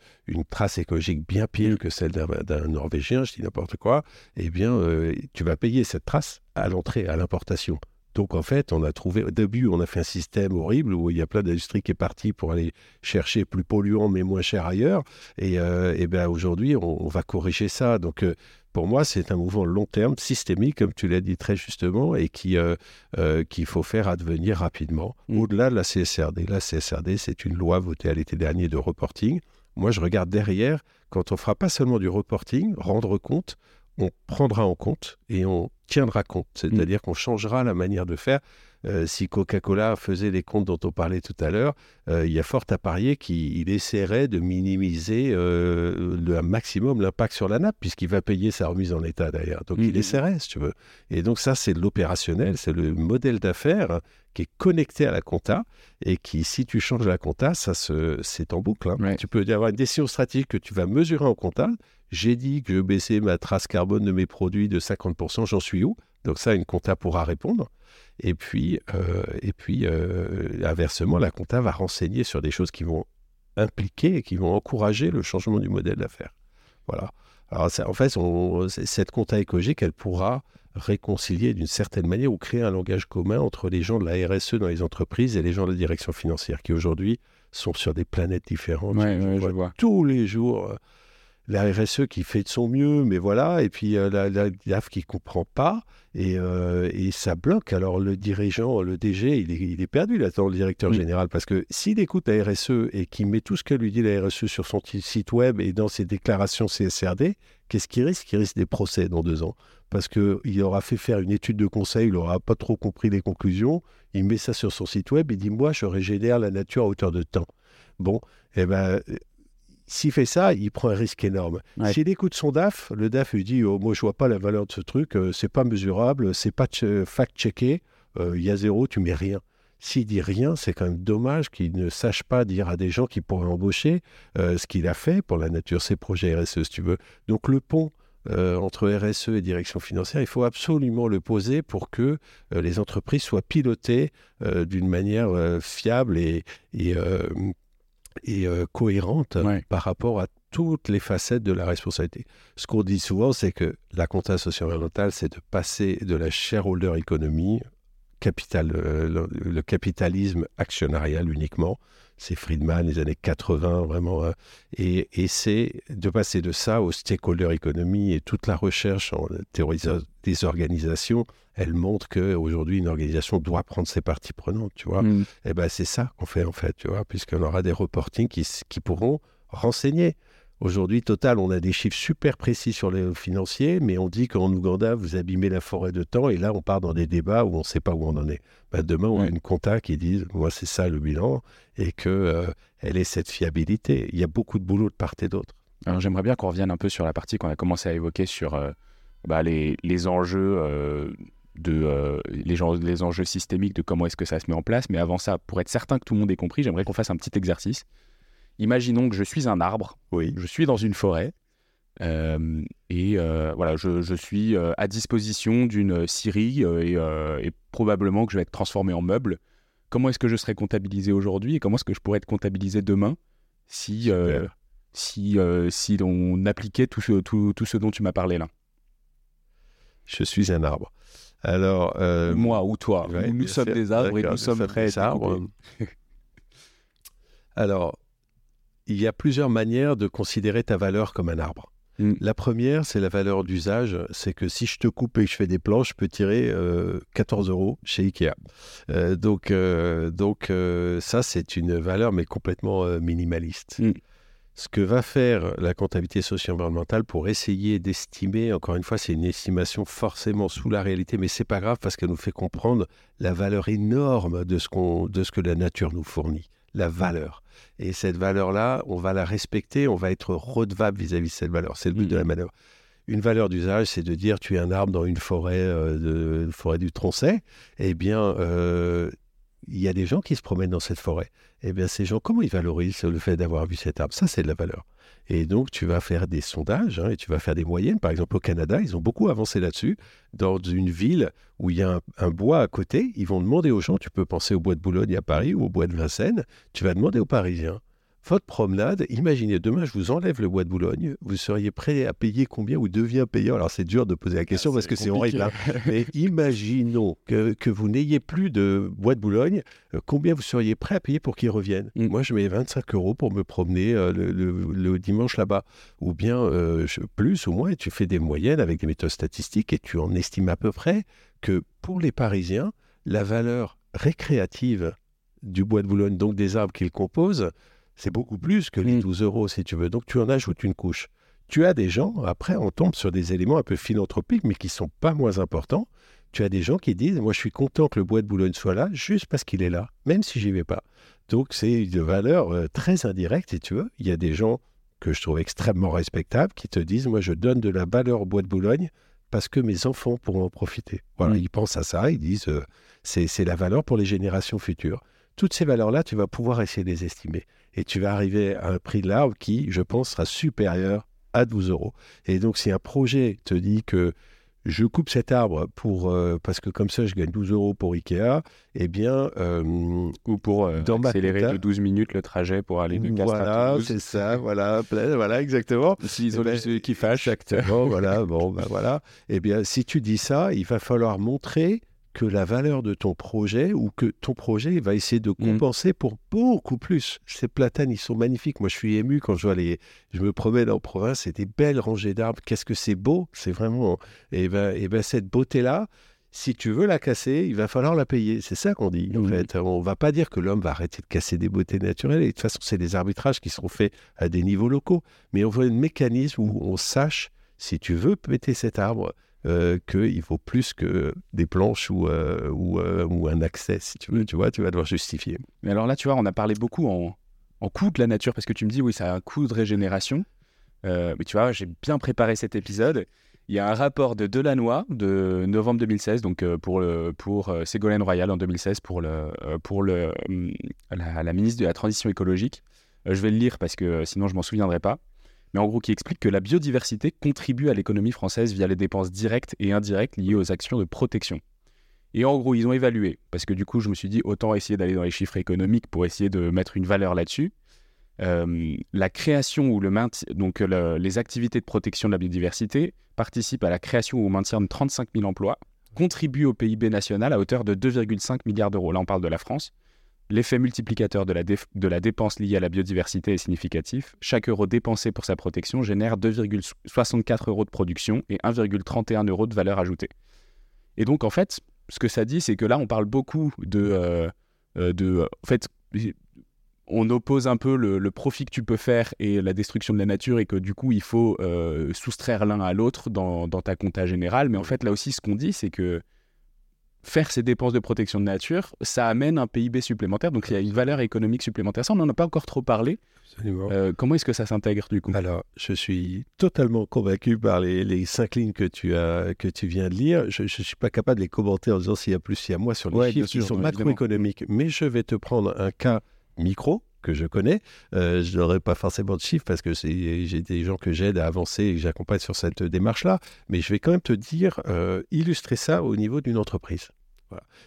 trace écologique bien pire que celle d'un d'un Norvégien, je dis n'importe quoi, eh bien, euh, tu vas payer cette trace à l'entrée, à l'importation. Donc en fait, on a trouvé, au début, on a fait un système horrible où il y a plein d'industries qui est partie pour aller chercher plus polluant mais moins cher ailleurs. Et, euh, ben, aujourd'hui, on, on va corriger ça. Donc euh, pour moi, c'est un mouvement long terme, systémique, comme tu l'as dit très justement, et qui euh, euh, qu'il faut faire advenir rapidement. Mm. Au-delà de la CSRD, la CSRD, c'est une loi votée à l'été dernier de reporting. Moi, je regarde derrière, quand on fera pas seulement du reporting, rendre compte, on prendra en compte et on tiendra compte. C'est-à-dire qu'on changera la manière de faire. Euh, si Coca-Cola faisait les comptes dont on parlait tout à l'heure, euh, il y a fort à parier qu'il essaierait de minimiser euh, le un maximum l'impact sur la nappe, puisqu'il va payer sa remise en état d'ailleurs. Donc il Mhm. essaierait, si tu veux. Et donc ça, c'est l'opérationnel, c'est le modèle d'affaires qui est connecté à la compta et qui, si tu changes la compta, ça se, c'est en boucle. hein. Ouais. Tu peux avoir une décision stratégique que tu vas mesurer en compta. J'ai dit que je baissais ma trace carbone de mes produits de 50%, j'en suis où? Donc ça, une compta pourra répondre. Et puis, euh, et puis euh, inversement, la compta va renseigner sur des choses qui vont impliquer et qui vont encourager le changement du modèle d'affaires. Voilà. Alors, ça- en fait, on- cette compta écologique, elle pourra réconcilier d'une certaine manière ou créer un langage commun entre les gens de la RSE dans les entreprises et les gens de la direction financière qui aujourd'hui sont sur des planètes différentes. Ouais, Je ouais, je vois vois. tous les jours euh, la RSE qui fait de son mieux, mais voilà, et puis euh, la, la DAF qui comprend pas, et, euh, et ça bloque. Alors le dirigeant, le DG, il est, il est perdu là-dedans, le directeur général, parce que s'il écoute la RSE et qu'il met tout ce que lui dit la RSE sur son site web et dans ses déclarations CSRD, qu'est-ce qu'il risque? Il risque des procès dans deux ans. Parce qu'il aura fait faire une étude de conseil, il n'aura pas trop compris les conclusions, il met ça sur son site web, il dit Moi, je régénère la nature à hauteur de temps. Bon, eh ben, s'il fait ça, il prend un risque énorme. Ouais. S'il écoute son DAF, le DAF lui dit oh, Moi, je vois pas la valeur de ce truc, euh, c'est pas mesurable, c'est pas ch- fact-checké, euh, il y a zéro, tu mets rien. S'il dit rien, c'est quand même dommage qu'il ne sache pas dire à des gens qui pourraient embaucher euh, ce qu'il a fait pour la nature, ses projets RSE, si tu veux. Donc le pont euh, entre RSE et direction financière, il faut absolument le poser pour que euh, les entreprises soient pilotées euh, d'une manière fiable et, et, et euh, cohérente Ouais. par rapport à toutes les facettes de la responsabilité. Ce qu'on dit souvent, c'est que la compta socio-environnementale, c'est de passer de la shareholder economy, capital, euh, le, le capitalisme actionnarial uniquement, c'est Friedman, les années 80, vraiment, euh, et, et c'est de passer de ça au stakeholder economy et toute la recherche en théorisation des organisations, elle montre qu'aujourd'hui, une organisation doit prendre ses parties prenantes, tu vois. Mm. Eh ben, c'est ça qu'on fait en fait, tu vois, puisqu'on aura des reportings qui pourront renseigner. Aujourd'hui, Total, on a des chiffres super précis sur les financiers, mais on dit qu'en Ouganda, vous abîmez la forêt de temps, et là, on part dans des débats où on ne sait pas où on en est. Ben, demain, on a une compta qui dit, moi, c'est ça le bilan, et que euh, elle ait cette fiabilité. Il y a beaucoup de boulot de part et d'autre. Alors j'aimerais bien qu'on revienne un peu sur la partie qu'on a commencé à évoquer sur euh, bah, les, les enjeux euh, de les, gens- les enjeux systémiques de comment est-ce que ça se met en place. Mais avant ça, pour être certain que tout le monde ait compris, j'aimerais qu'on fasse un petit exercice. Imaginons que je suis un arbre, Oui. je suis dans une forêt, Euh, et euh, voilà, je, je suis euh, à disposition d'une scierie et, et probablement que je vais être transformé en meuble. Comment est-ce que je serai comptabilisé aujourd'hui et comment est-ce que je pourrais être comptabilisé demain si, si, si on appliquait tout ce, tout, tout ce dont tu m'as parlé là? Je suis un arbre. Alors, Moi ou toi, ouais, nous sommes des arbres et nous sommes prêts arbres. Alors, il y a plusieurs manières de considérer ta valeur comme un arbre. Mm. La première, c'est la valeur d'usage. C'est que si je te coupe et que je fais des planches, je peux tirer euh, 14 euros chez Ikea. Euh, donc, euh, donc euh, ça, c'est une valeur, mais complètement euh, minimaliste. Mm. Ce que va faire la comptabilité socio-environnementale pour essayer d'estimer, encore une fois, c'est une estimation forcément sous la réalité, mais c'est pas grave parce qu'elle nous fait comprendre la valeur énorme de ce, qu'on, de ce que la nature nous fournit, la valeur. Et cette valeur-là, on va la respecter, on va être redevable vis-à-vis de cette valeur. C'est le but de la manœuvre. Une valeur d'usage, c'est de dire tu es un arbre dans une forêt, euh, de, une forêt du Troncet. Eh bien, euh, il y a des gens qui se promènent dans cette forêt. Eh bien, ces gens, comment ils valorisent le fait d'avoir vu cet arbre? Ça, c'est de la valeur. Et donc, tu vas faire des sondages hein, et tu vas faire des moyennes. Par exemple, au Canada, ils ont beaucoup avancé là-dessus. Dans une ville où il y a un, un bois à côté, ils vont demander aux gens, tu peux penser au bois de Boulogne à Paris ou au bois de Vincennes, tu vas demander aux Parisiens, votre promenade, imaginez, demain, je vous enlève le bois de Boulogne, vous seriez prêt à payer combien ou devient payant? Alors, c'est dur de poser la question Ah, parce c'est que c'est compliqué. horrible. hein. Mais imaginons que, que vous n'ayez plus de bois de Boulogne, euh, combien vous seriez prêt à payer pour qu'il revienne? Mm. Moi, je mets 25 euros pour me promener euh, le, le- le dimanche là-bas. Ou bien euh, plus ou moins, et tu fais des moyennes avec des méthodes statistiques et tu en estimes à peu près que pour les Parisiens, la valeur récréative du bois de Boulogne, donc des arbres qu'il compose, c'est beaucoup plus que les Mm. 12 euros, si tu veux. Donc tu en ajoutes une couche. Tu as des gens, après on tombe sur des éléments un peu philanthropiques, mais qui sont pas moins importants. Tu as des gens qui disent, moi je suis content que le bois de Boulogne soit là, juste parce qu'il est là, même si j'y vais pas. Donc c'est une valeur euh, très indirecte, si tu veux. Il y a des gens que je trouve extrêmement respectables qui te disent, moi je donne de la valeur au bois de Boulogne parce que mes enfants pourront en profiter. Voilà, Mm. ils pensent à ça, ils disent, euh, c'est la valeur pour les générations futures. Toutes ces valeurs-là, tu vas pouvoir essayer de les estimer. Et tu vas arriver à un prix de l'arbre qui, je pense, sera supérieur à 12 euros. Et donc, si un projet te dit que je coupe cet arbre pour, euh, parce que comme ça, je gagne 12 euros pour Ikea, eh bien, euh, Ou pour euh, Dans accélérer de 12 minutes le trajet pour aller de Castres voilà, c'est ça, voilà, voilà, exactement. S'ils ont Eh ben, des qui fâchent. Exactement, voilà, bon, ben voilà. Eh bien, si tu dis ça, il va falloir montrer que la valeur de ton projet ou que ton projet va essayer de compenser pour beaucoup plus. Ces platanes, ils sont magnifiques. Moi, je suis ému quand je vois les. Je me promène en province, c'est des belles rangées d'arbres. Qu'est-ce que c'est beau C'est vraiment. Et ben, et ben, cette beauté-là. Si tu veux la casser, il va falloir la payer. C'est ça qu'on dit, en Mhm. fait. On va pas dire que l'homme va arrêter de casser des beautés naturelles. Et de toute façon, c'est des arbitrages qui sont faits à des niveaux locaux. Mais on veut un mécanisme où on sache, si tu veux péter cet arbre, euh, qu'il vaut plus que des planches ou, euh, euh, ou un accès, si tu veux. Tu vois, tu vas devoir justifier. Mais alors là, tu vois, on a parlé beaucoup en, coût de la nature parce que tu me dis, oui, ça a un coût de régénération. Euh, mais tu vois, j'ai bien préparé cet épisode. Il y a un rapport de Delannoy de novembre 2016, donc pour, Ségolène Royal en 2016, pour, hum, la, la ministre de la Transition écologique. Je vais le lire parce que sinon je m'en souviendrai pas. Mais en gros, qui explique que la biodiversité contribue à l'économie française via les dépenses directes et indirectes liées aux actions de protection. Et en gros, ils ont évalué, parce que du coup, je me suis dit, autant essayer d'aller dans les chiffres économiques pour essayer de mettre une valeur là-dessus. Euh, la création ou le maintien, donc le- les activités de protection de la biodiversité participent à la création ou au maintien de 35 000 emplois, contribuent au PIB national à hauteur de 2,5 milliards d'euros. Là, on parle de la France. L'effet multiplicateur de la, dépense liée à la biodiversité est significatif. Chaque euro dépensé pour sa protection génère 2,64 euros de production et 1,31 euros de valeur ajoutée. Et donc, en fait, ce que ça dit, c'est que là, on parle beaucoup de. euh, euh, en fait, on oppose un peu le, le profit que tu peux faire et la destruction de la nature, et que du coup, il faut euh, soustraire l'un à l'autre dans, dans ta compta générale. Mais en fait, là aussi, ce qu'on dit, c'est que faire ces dépenses de protection de nature, ça amène un PIB supplémentaire. Donc, il y a une valeur économique supplémentaire. Ça, on n'en a pas encore trop parlé. Euh, comment est-ce que ça s'intègre du coup? Alors, je suis totalement convaincu par les, les cinq lignes que tu, as, que tu viens de lire. Je ne suis pas capable de les commenter en disant s'il y a plus, s'il y a moins sur les Ouais, chiffres qui sûr, sont macroéconomiques. Mais je vais te prendre un cas micro que je connais. Euh, je n'aurai pas forcément de chiffres parce que j'ai des gens que j'aide à avancer et que j'accompagne sur cette démarche-là. Mais je vais quand même te dire, euh, illustrer ça au niveau d'une entreprise.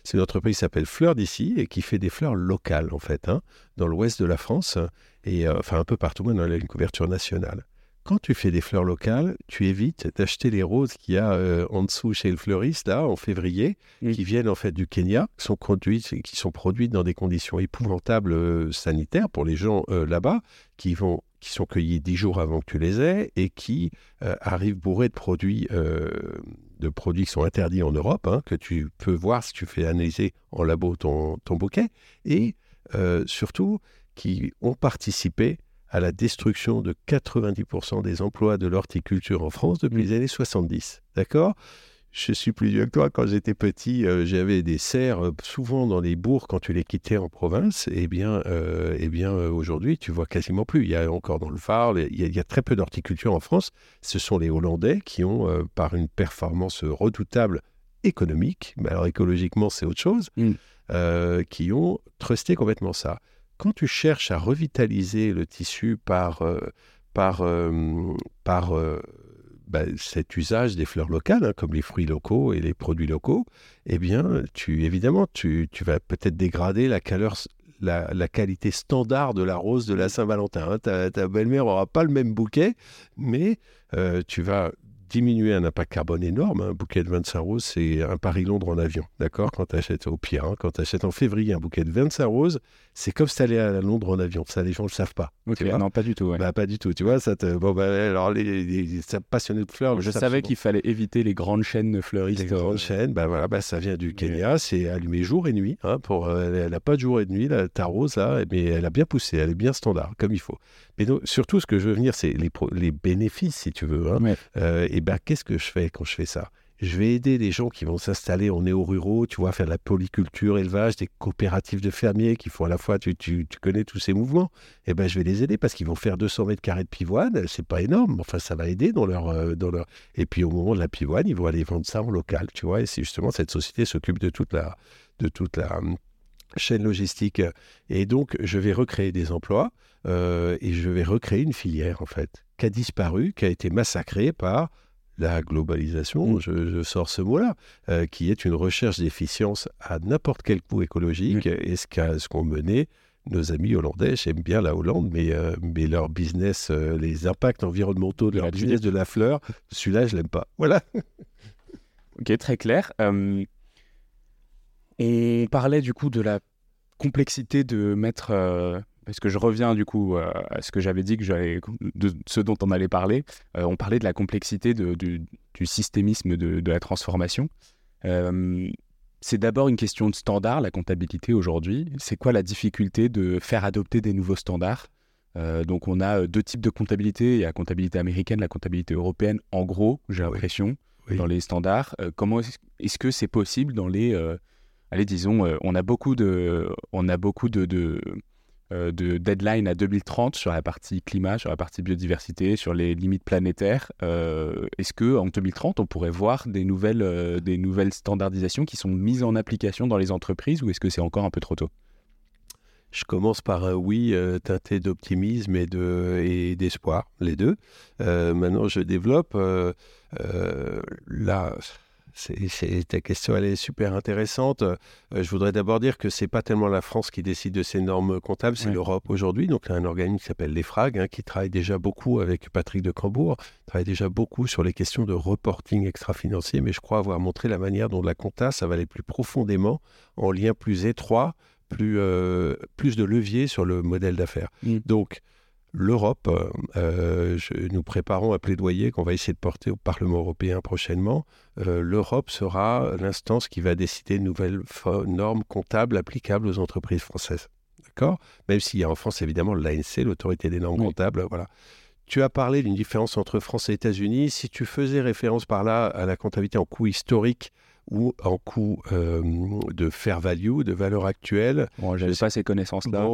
C'est une entreprise qui s'appelle Fleurs d'ici et qui fait des fleurs locales, en fait, hein, dans l'ouest de la France, et euh, enfin un peu partout, mais dans une couverture nationale. Quand tu fais des fleurs locales, tu évites d'acheter les roses qu'il y a euh, en dessous chez le fleuriste, là, en février, qui viennent en fait du Kenya, qui sont, conduites, qui sont produites dans des conditions épouvantables euh, sanitaires pour les gens là-bas, qui vont qui sont cueillis dix jours avant que tu les aies et qui arrivent bourrés de produits de produits qui sont interdits en Europe, hein, que tu peux voir si tu fais analyser en labo ton, ton bouquet, et euh, surtout qui ont participé à la destruction de 90% des emplois de l'horticulture en France depuis mmh. les années 70. D'accord? Je suis plus vieux que toi. Quand j'étais petit, euh, j'avais des serres euh, souvent dans les bourgs quand tu les quittais en province. Eh bien, euh, eh bien aujourd'hui, tu vois quasiment plus. Il y a encore dans le phare, il y a, très peu d'horticulture en France. Ce sont les Hollandais qui ont, par une performance redoutable économique, mais alors écologiquement, c'est autre chose, mm. qui ont trusté complètement ça. Quand tu cherches à revitaliser le tissu par, par, par bah, cet usage des fleurs locales, hein, comme les fruits locaux et les produits locaux, eh bien, tu, évidemment, tu, vas peut-être dégrader la, qualité standard de la rose de la Saint-Valentin. Hein. Ta, belle-mère n'aura pas le même bouquet, mais euh, tu vas diminuer un impact carbone énorme. Un bouquet de 25 roses, c'est un Paris-Londres en avion. D'accord Quand tu achètes au pire, hein, quand tu achètes en février un bouquet de 25 roses, c'est comme si tu allais à Londres en avion. Ça, les gens ne le savent pas. non, pas du tout. Bah, pas du tout. Tu vois, ça te... bon, bah, alors, les, passionnés de fleurs. Je savais qu'il fallait éviter les grandes chaînes fleuristes. Les grandes chaînes, bah, voilà, bah, ça vient du Kenya. C'est allumé jour et nuit. Hein, pour, elle n'a pas de jour et de nuit, ta rose, là, mais elle a bien poussé. Elle est bien standard, comme il faut. Mais surtout, ce que je veux venir, c'est les, les bénéfices, si tu veux. Hein. Euh, et ben, qu'est-ce que je fais quand je fais ça? Je vais aider les gens qui vont s'installer en néo-ruraux, tu vois, faire de la polyculture, élevage, des coopératives de fermiers qui font à la fois, tu, connais tous ces mouvements, et eh ben je vais les aider parce qu'ils vont faire 200 mètres carrés de pivoine, c'est pas énorme, enfin ça va aider dans leur, euh, dans leur... Et puis au moment de la pivoine, ils vont aller vendre ça en local, tu vois, et c'est justement cette société s'occupe de toute la, de toute la hum, chaîne logistique. Et donc je vais recréer des emplois euh, et je vais recréer une filière en fait, qui a disparu, qui a été massacrée par la globalisation, mm. je, sors ce mot-là, euh, qui est une recherche d'efficience à n'importe quel coût écologique, et ce qu'ont mené nos amis hollandais. J'aime bien la Hollande, mais, euh, mais leur business, euh, les impacts environnementaux de leur business de la fleur, celui-là, je l'aime pas. Voilà. ok, très clair. on parlait du coup de la complexité de mettre parce que je reviens du coup euh, à ce que j'avais dit que de ce dont on allait parler. Euh, on parlait de la complexité du, systémisme de, la transformation. Euh, c'est d'abord une question de standard, la comptabilité aujourd'hui. C'est quoi la difficulté de faire adopter des nouveaux standards? Donc on a deux types de comptabilité. Il y a la comptabilité américaine, la comptabilité européenne. En gros, j'ai l'impression, dans les standards. comment est-ce que c'est possible dans les... allez, disons, on a beaucoup de... On a beaucoup de de deadline à 2030 sur la partie climat, sur la partie biodiversité, sur les limites planétaires. Euh, est-ce que en 2030, on pourrait voir des nouvelles, euh, des nouvelles standardisations qui sont mises en application dans les entreprises ou est-ce que c'est encore un peu trop tôt? Je commence par un oui teinté d'optimisme et, de, et d'espoir, les deux. maintenant, je développe. là, c'est, ta question, elle est super intéressante. Euh, je voudrais d'abord dire que c'est pas tellement la France qui décide de ces normes comptables, c'est l'Europe aujourd'hui. Donc, il y a un organisme qui s'appelle l'EFRAG, hein, qui travaille déjà beaucoup avec Patrick de Cambourg, travaille déjà beaucoup sur les questions de reporting extra-financier, mais je crois avoir montré la manière dont la compta, ça va aller plus profondément, en lien plus étroit, plus, euh, plus de levier sur le modèle d'affaires. Mmh. Donc, l'Europe, euh, nous préparons un plaidoyer qu'on va essayer de porter au Parlement européen prochainement. Euh, L'Europe sera l'instance qui va décider de nouvelles normes comptables applicables aux entreprises françaises. D'accord? Même s'il y a en France évidemment l'ANC, l'autorité des normes comptables. Voilà. Tu as parlé d'une différence entre France et États-Unis. Si tu faisais référence par là à la comptabilité en coût historique, ou en coût euh, de fair value, de valeur actuelle. Bon, j'avais pas ces connaissances-là.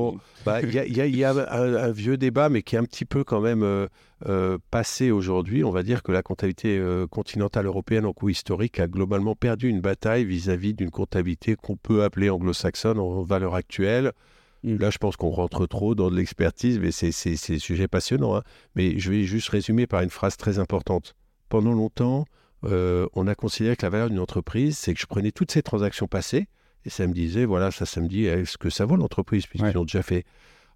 Bah, il y, a, un, vieux débat, mais qui est un petit peu quand même euh, euh, passé aujourd'hui. On va dire que la comptabilité continentale européenne en coût historique a globalement perdu une bataille vis-à-vis d'une comptabilité qu'on peut appeler anglo-saxonne en valeur actuelle. Mm. Là, je pense qu'on rentre trop dans de l'expertise, mais c'est des sujets passionnants. Hein. Mais je vais juste résumer par une phrase très importante. Pendant longtemps, euh, on a considéré que la valeur d'une entreprise, c'est que je prenais toutes ces transactions passées et ça me disait, voilà, ça, ça me dit, est-ce que ça vaut l'entreprise puisqu'ils l'ont déjà fait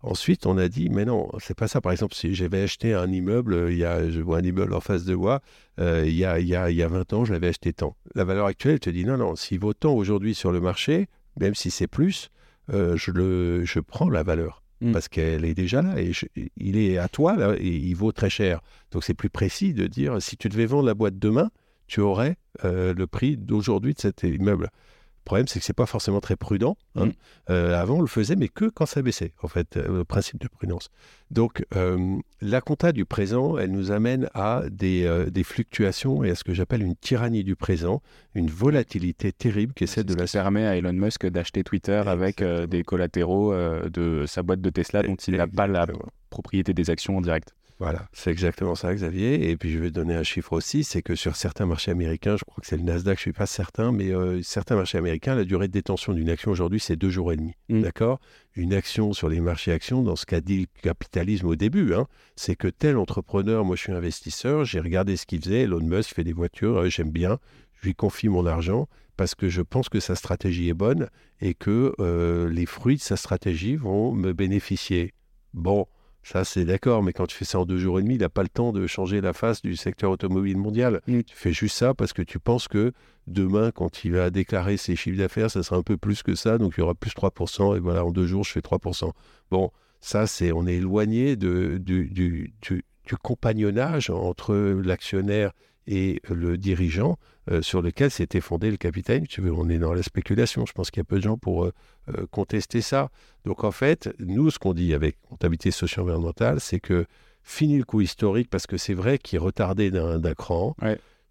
Ensuite, on a dit, mais non, c'est pas ça. Par exemple, si j'avais acheté un immeuble, il y a, je vois un immeuble en face de moi, euh, il, y a, il, y a, il y a 20 ans, je l'avais acheté tant. La valeur actuelle, elle te dit, non, non, s'il vaut tant aujourd'hui sur le marché, même si c'est plus, euh, je, le, je prends la valeur. Mm. Parce qu'elle est déjà là et il est à toi là, et il vaut très cher. Donc c'est plus précis de dire si tu devais vendre la boîte demain, tu aurais euh, le prix d'aujourd'hui de cet immeuble. Le problème, c'est que c'est pas forcément très prudent. Hein. Mm. Euh, avant, on le faisait, mais que quand ça baissait, en fait, euh, le principe de prudence. Donc, euh, la compta du présent, elle nous amène à des, fluctuations et à ce que j'appelle une tyrannie du présent, une volatilité terrible qui est celle de la. Ça permet à Elon Musk d'acheter Twitter avec des collatéraux de sa boîte de Tesla dont il n'a pas la propriété des actions en direct. Voilà, c'est exactement ça, Xavier. Et puis je vais donner un chiffre aussi, c'est que sur certains marchés américains, je crois que c'est le Nasdaq, je ne suis pas certain, mais euh, certains marchés américains, la durée de détention d'une action aujourd'hui, c'est deux jours et demi. Mm. D'accord? Une action sur les marchés actions, dans ce qu'a dit le capitalisme au début, hein, c'est que tel entrepreneur, moi je suis investisseur, j'ai regardé ce qu'il faisait, Elon Musk fait des voitures, euh, j'aime bien, je lui confie mon argent parce que je pense que sa stratégie est bonne et que euh, les fruits de sa stratégie vont me bénéficier. Bon, ça, c'est d'accord, mais quand tu fais ça en deux jours et demi, il n'a pas le temps de changer la face du secteur automobile mondial. Mm. Tu fais juste ça parce que tu penses que demain, quand il va déclarer ses chiffres d'affaires, ça sera un peu plus que ça, donc il y aura plus 3%, et voilà, en deux jours, je fais 3%. Bon, ça, c'est, on est éloigné de, du, du, du compagnonnage entre l'actionnaire et le dirigeant euh, sur lequel s'était fondé le capitaine. Tu veux, on est dans la spéculation. Je pense qu'il y a peu de gens pour euh, euh, contester ça. Donc en fait, nous, ce qu'on dit avec comptabilité socio-environnementale, c'est que fini le coup historique parce que c'est vrai qu'il est retardé d'un cran.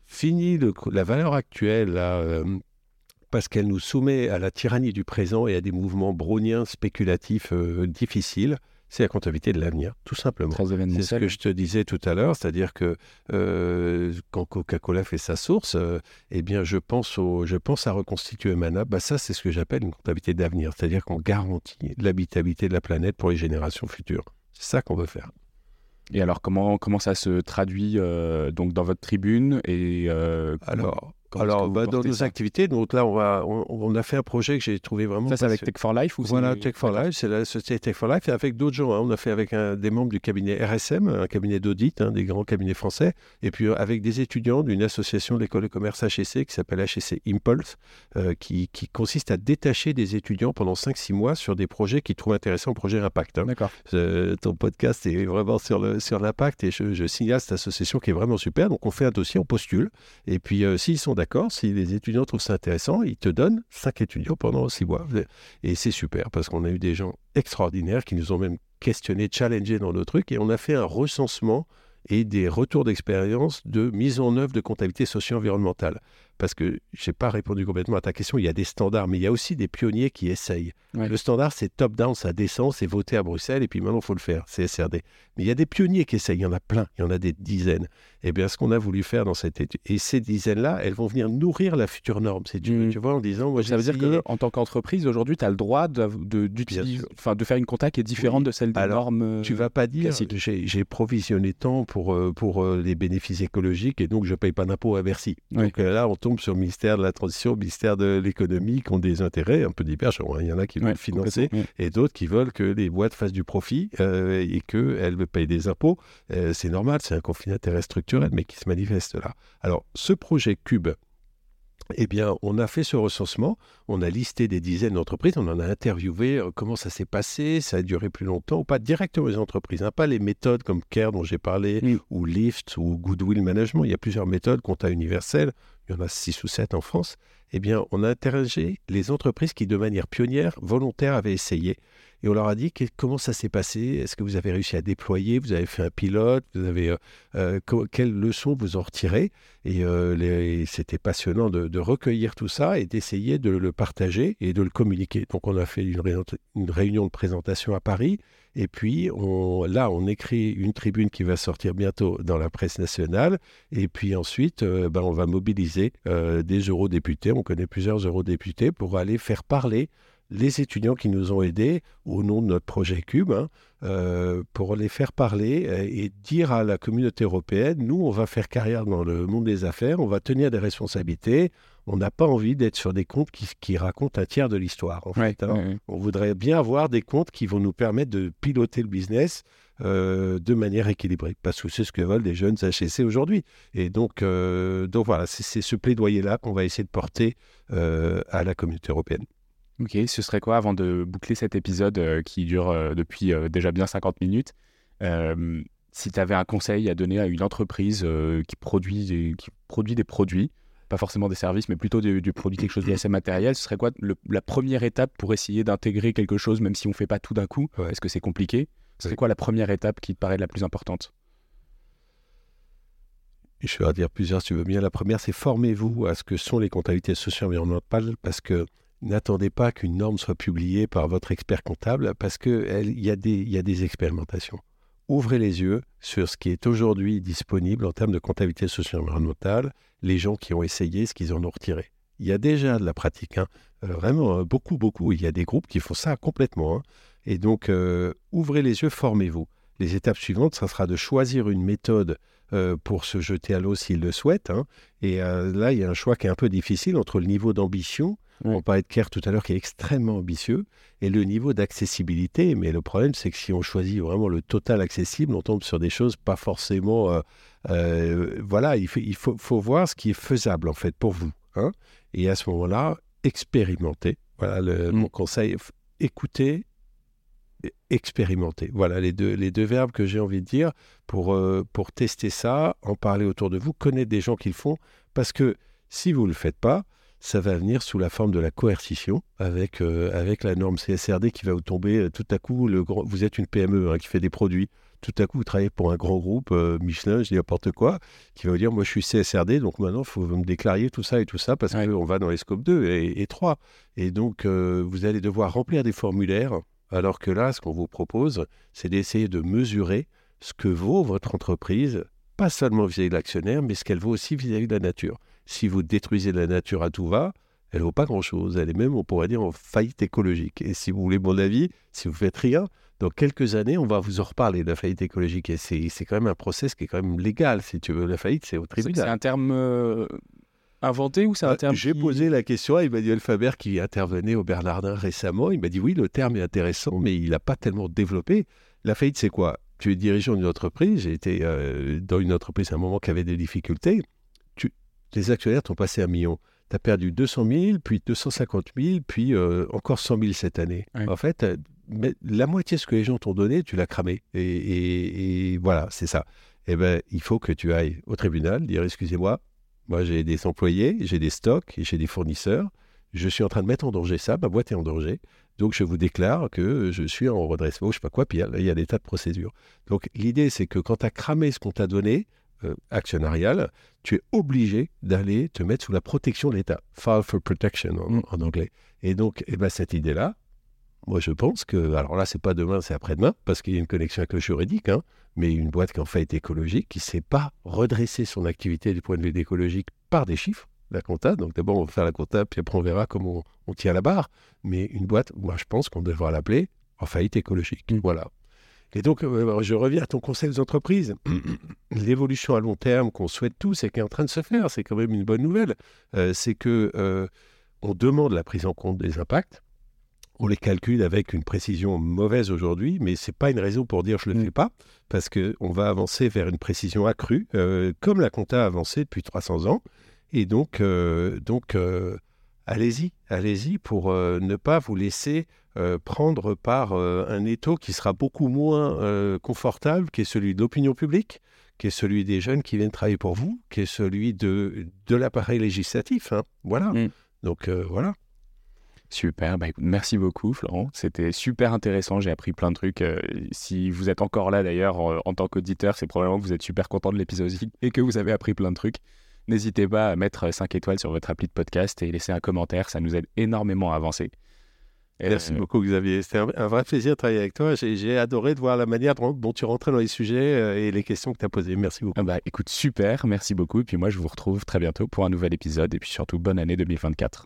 Fini la valeur actuelle là, parce qu'elle nous soumet à la tyrannie du présent et à des mouvements browniens spéculatifs difficiles c'est la comptabilité de l'avenir, tout simplement. C'est ce que je te disais tout à l'heure, c'est-à-dire que euh, quand Coca-Cola fait sa source, euh, eh bien, je pense, au, je pense à reconstituer Mana. Bah, ça, c'est ce que j'appelle une comptabilité d'avenir, c'est-à-dire qu'on garantit l'habitabilité de la planète pour les générations futures. C'est ça qu'on veut faire. Et alors, comment, comment ça se traduit euh, donc dans votre tribune et Alors, alors, bah, dans nos activités, donc là, on, va, on, a fait un projet que j'ai trouvé vraiment. Ça, c'est avec Tech for Life ou Voilà, Tech for Life, c'est la société Tech for Life, et avec d'autres gens. Hein. On a fait avec un, des membres du cabinet RSM, un cabinet d'audit, hein, des grands cabinets français, et puis euh, avec des étudiants d'une association de l'école de commerce HEC qui s'appelle HEC Impulse, euh, qui, qui, consiste à détacher des étudiants pendant 5-6 mois sur des projets qu'ils trouvent intéressants, projets impact. Hein. D'accord. ton podcast est vraiment sur l'impact, sur et je, je, signale cette association qui est vraiment super. Donc, on fait un dossier, on postule, et puis euh, s'ils sont d'accord, si les étudiants trouvent ça intéressant, ils te donnent cinq étudiants pendant six mois. Et c'est super parce qu'on a eu des gens extraordinaires qui nous ont même questionné, challengé dans nos trucs et on a fait un recensement et des retours d'expérience de mise en œuvre de comptabilité socio-environnementale parce que je n'ai pas répondu complètement à ta question, il y a des standards, mais il y a aussi des pionniers qui essayent. Le standard, c'est top-down, ça descend, c'est voté à Bruxelles, et puis maintenant, il faut le faire, c'est SRD. Mais il y a des pionniers qui essayent, il y en a plein, il y en a des dizaines. Et eh bien, ce qu'on a voulu faire dans cette étude, et ces dizaines-là, elles vont venir nourrir la future norme. C'est mmh. tu vois, en disant, moi, ça veut dire qu'en tant qu'entreprise, aujourd'hui, tu as le droit de, de, de, faire une compta qui est différente de celle des Alors, normes. Tu vas pas dire, j'ai provisionné tant pour, euh, pour euh, les bénéfices écologiques, et donc je paye pas d'impôt à Bercy. Donc euh, là, on tombe sur le ministère de la Transition, ministère de l'Économie, qui ont des intérêts un peu divers. Il y en a qui veulent financer et d'autres qui veulent que les boîtes fassent du profit euh, et qu'elles payent des impôts. Euh, c'est normal, c'est un conflit d'intérêts structurel, mais qui se manifeste là. Alors, ce projet Cube, eh bien, on a fait ce recensement, on a listé des dizaines d'entreprises, on en a interviewé euh, comment ça s'est passé, ça a duré plus longtemps, ou pas directement les entreprises, hein, pas les méthodes comme CARE dont j'ai parlé, ou Lyft, ou Goodwill Management. Il y a plusieurs méthodes, compta universel, il y en a six ou sept en France. Eh bien, on a interrogé les entreprises qui, de manière pionnière, volontaire, avaient essayé et on leur a dit comment ça s'est passé, est-ce que vous avez réussi à déployer, vous avez fait un pilote, vous avez euh, euh, quelles leçons vous en retirez? Et euh, c'était passionnant de, recueillir tout ça et d'essayer de le partager et de le communiquer. Donc on a fait une, réunion de présentation à Paris. Et puis on, là, on écrit une tribune qui va sortir bientôt dans la presse nationale. Et puis ensuite, ben, on va mobiliser des eurodéputés. Connaît plusieurs eurodéputés pour aller faire parler les étudiants qui nous ont aidés au nom de notre projet Cube hein, euh, pour les faire parler et dire à la communauté européenne, nous, on va faire carrière dans le monde des affaires, on va tenir des responsabilités, on n'a pas envie d'être sur des comptes qui, racontent un tiers de l'histoire. En fait, hein. On voudrait bien avoir des comptes qui vont nous permettre de piloter le business euh, de manière équilibrée, parce que c'est ce que veulent les jeunes HSC aujourd'hui. Et donc, euh, donc voilà, c'est ce plaidoyer-là qu'on va essayer de porter euh, à la communauté européenne. Ok, ce serait quoi avant de boucler cet épisode qui dure depuis déjà bien 50 minutes Si tu avais un conseil à donner à une entreprise qui, produit qui produit des produits, pas forcément des services, mais plutôt du, produit, quelque chose d'assez matériel, ce serait quoi la première étape pour essayer d'intégrer quelque chose, même si on ne fait pas tout d'un coup? Est-ce que c'est compliqué Ce serait quoi la première étape qui te paraît la plus importante? Je vais en dire plusieurs si tu veux bien. La première, c'est formez-vous à ce que sont les comptabilités socio-environnementales parce que n'attendez pas qu'une norme soit publiée par votre expert comptable parce qu'il y, a des expérimentations. Ouvrez les yeux sur ce qui est aujourd'hui disponible en termes de comptabilité socio-environnementale les gens qui ont essayé ce qu'ils en ont retiré. Il y a déjà de la pratique, hein. euh, vraiment euh, beaucoup, beaucoup. Il y a des groupes qui font ça complètement. Hein. Et donc, euh, ouvrez les yeux, formez-vous. Les étapes suivantes, ça sera de choisir une méthode pour se jeter à l'eau s'ils le souhaitent. Hein. Et là, il y a un choix qui est un peu difficile entre le niveau d'ambition on parlait de Kerr tout à l'heure qui est extrêmement ambitieux et le niveau d'accessibilité. Mais le problème, c'est que si on choisit vraiment le total accessible, on tombe sur des choses pas forcément. Euh, euh, voilà, il, faut, voir ce qui est faisable en fait pour vous. Hein. et à ce moment-là, expérimenter. Voilà le, mm. mon conseil. Écoutez, expérimenter. Voilà les deux, les deux verbes que j'ai envie de dire pour, euh, pour tester ça, en parler autour de vous, connaître des gens qui le font. Parce que si vous ne le faites pas, ça va venir sous la forme de la coercition avec, euh, avec la norme CSRD qui va vous tomber euh, tout à coup. Le grand, vous êtes une PME hein, qui fait des produits. Tout à coup, vous travaillez pour un grand groupe, euh, Michelin, je dis n'importe quoi, qui va vous dire Moi, je suis CSRD, donc maintenant, il faut me déclariez tout ça et tout ça parce qu'on va dans les scopes 2 et, et 3. Et donc, vous allez devoir remplir des formulaires, alors que là, ce qu'on vous propose, c'est d'essayer de mesurer ce que vaut votre entreprise, pas seulement vis-à-vis de l'actionnaire, mais ce qu'elle vaut aussi vis à -vis de la nature si vous détruisez la nature à tout va, elle ne vaut pas grand-chose. Elle est même, on pourrait dire, en faillite écologique. Et si vous voulez mon avis, si vous faites rien, dans quelques années, on va vous en reparler de la faillite écologique. Et c'est quand même un process qui est quand même légal, si tu veux. La faillite, c'est au tribunal. C'est un terme euh, inventé ou c'est un euh, terme J'ai posé la question à Emmanuel Faber qui intervenait au Bernardin récemment. Il m'a dit oui, le terme est intéressant, mais il n'a pas tellement développé. La faillite, c'est quoi? Tu es dirigeant d'une entreprise. J'ai été euh, dans une entreprise à un moment qui avait des difficultés les actionnaires t'ont passé un million. Tu as perdu 200 000, puis 250 000, puis euh, encore 100 000 cette année. En fait, euh, la moitié de ce que les gens t'ont donné, tu l'as cramé. Et, voilà, c'est ça. Eh ben, il faut que tu ailles au tribunal, dire excusez-moi, moi j'ai des employés, j'ai des stocks, j'ai des fournisseurs. Je suis en train de mettre en danger ça, ma boîte est en danger. Donc je vous déclare que je suis en redressement, je sais pas quoi, puis il y, a des tas de procédures. Donc l'idée c'est que quand tu as cramé ce qu'on t'a donné, euh, actionnariale, tu es obligé d'aller te mettre sous la protection de l'État. File for protection en, mm. anglais. Et donc, eh ben, cette idée-là, moi je pense que, alors là, c'est pas demain, c'est après-demain, parce qu'il y a une connexion avec le juridique, hein, mais une boîte qui en fait est écologique, qui ne sait pas redresser son activité du point de vue écologique par des chiffres, la compta. Donc d'abord, on va faire la compta, puis après, on verra comment on, tient la barre. Mais une boîte, moi je pense qu'on devra l'appeler en faillite écologique. Mm. Voilà. Et donc, euh, je reviens à ton conseil aux entreprises. L'évolution à long terme qu'on souhaite tous et qui est en train de se faire, c'est quand même une bonne nouvelle. Euh, c'est que euh, on demande la prise en compte des impacts. On les calcule avec une précision mauvaise aujourd'hui, mais ce n'est pas une raison pour dire je ne le mm. fais pas, parce qu'on va avancer vers une précision accrue, comme la compta a avancé depuis 300 ans. Et donc, donc allez-y, allez-y pour ne pas vous laisser euh, prendre par euh, un étau qui sera beaucoup moins euh, confortable, qui est celui de l'opinion publique, qui est celui des jeunes qui viennent travailler pour vous, qui est celui de, de l'appareil législatif. Hein. Voilà. Mm. Donc voilà. Super, bah, merci beaucoup Florent, c'était super intéressant, j'ai appris plein de trucs. si vous êtes encore là d'ailleurs en tant qu'auditeur, c'est probablement que vous êtes super content de l'épisode et que vous avez appris plein de trucs. N'hésitez pas à mettre 5 étoiles sur votre appli de podcast et laisser un commentaire, ça nous aide énormément à avancer. Merci beaucoup, Xavier. C'était un, vrai plaisir de travailler avec toi. J'ai adoré de voir la manière dont, tu rentrais dans les sujets euh, et les questions que tu as posées. Merci beaucoup. Ah bah, écoute, super. Merci beaucoup. Et puis moi, je vous retrouve très bientôt pour un nouvel épisode. Et puis surtout, bonne année 2024.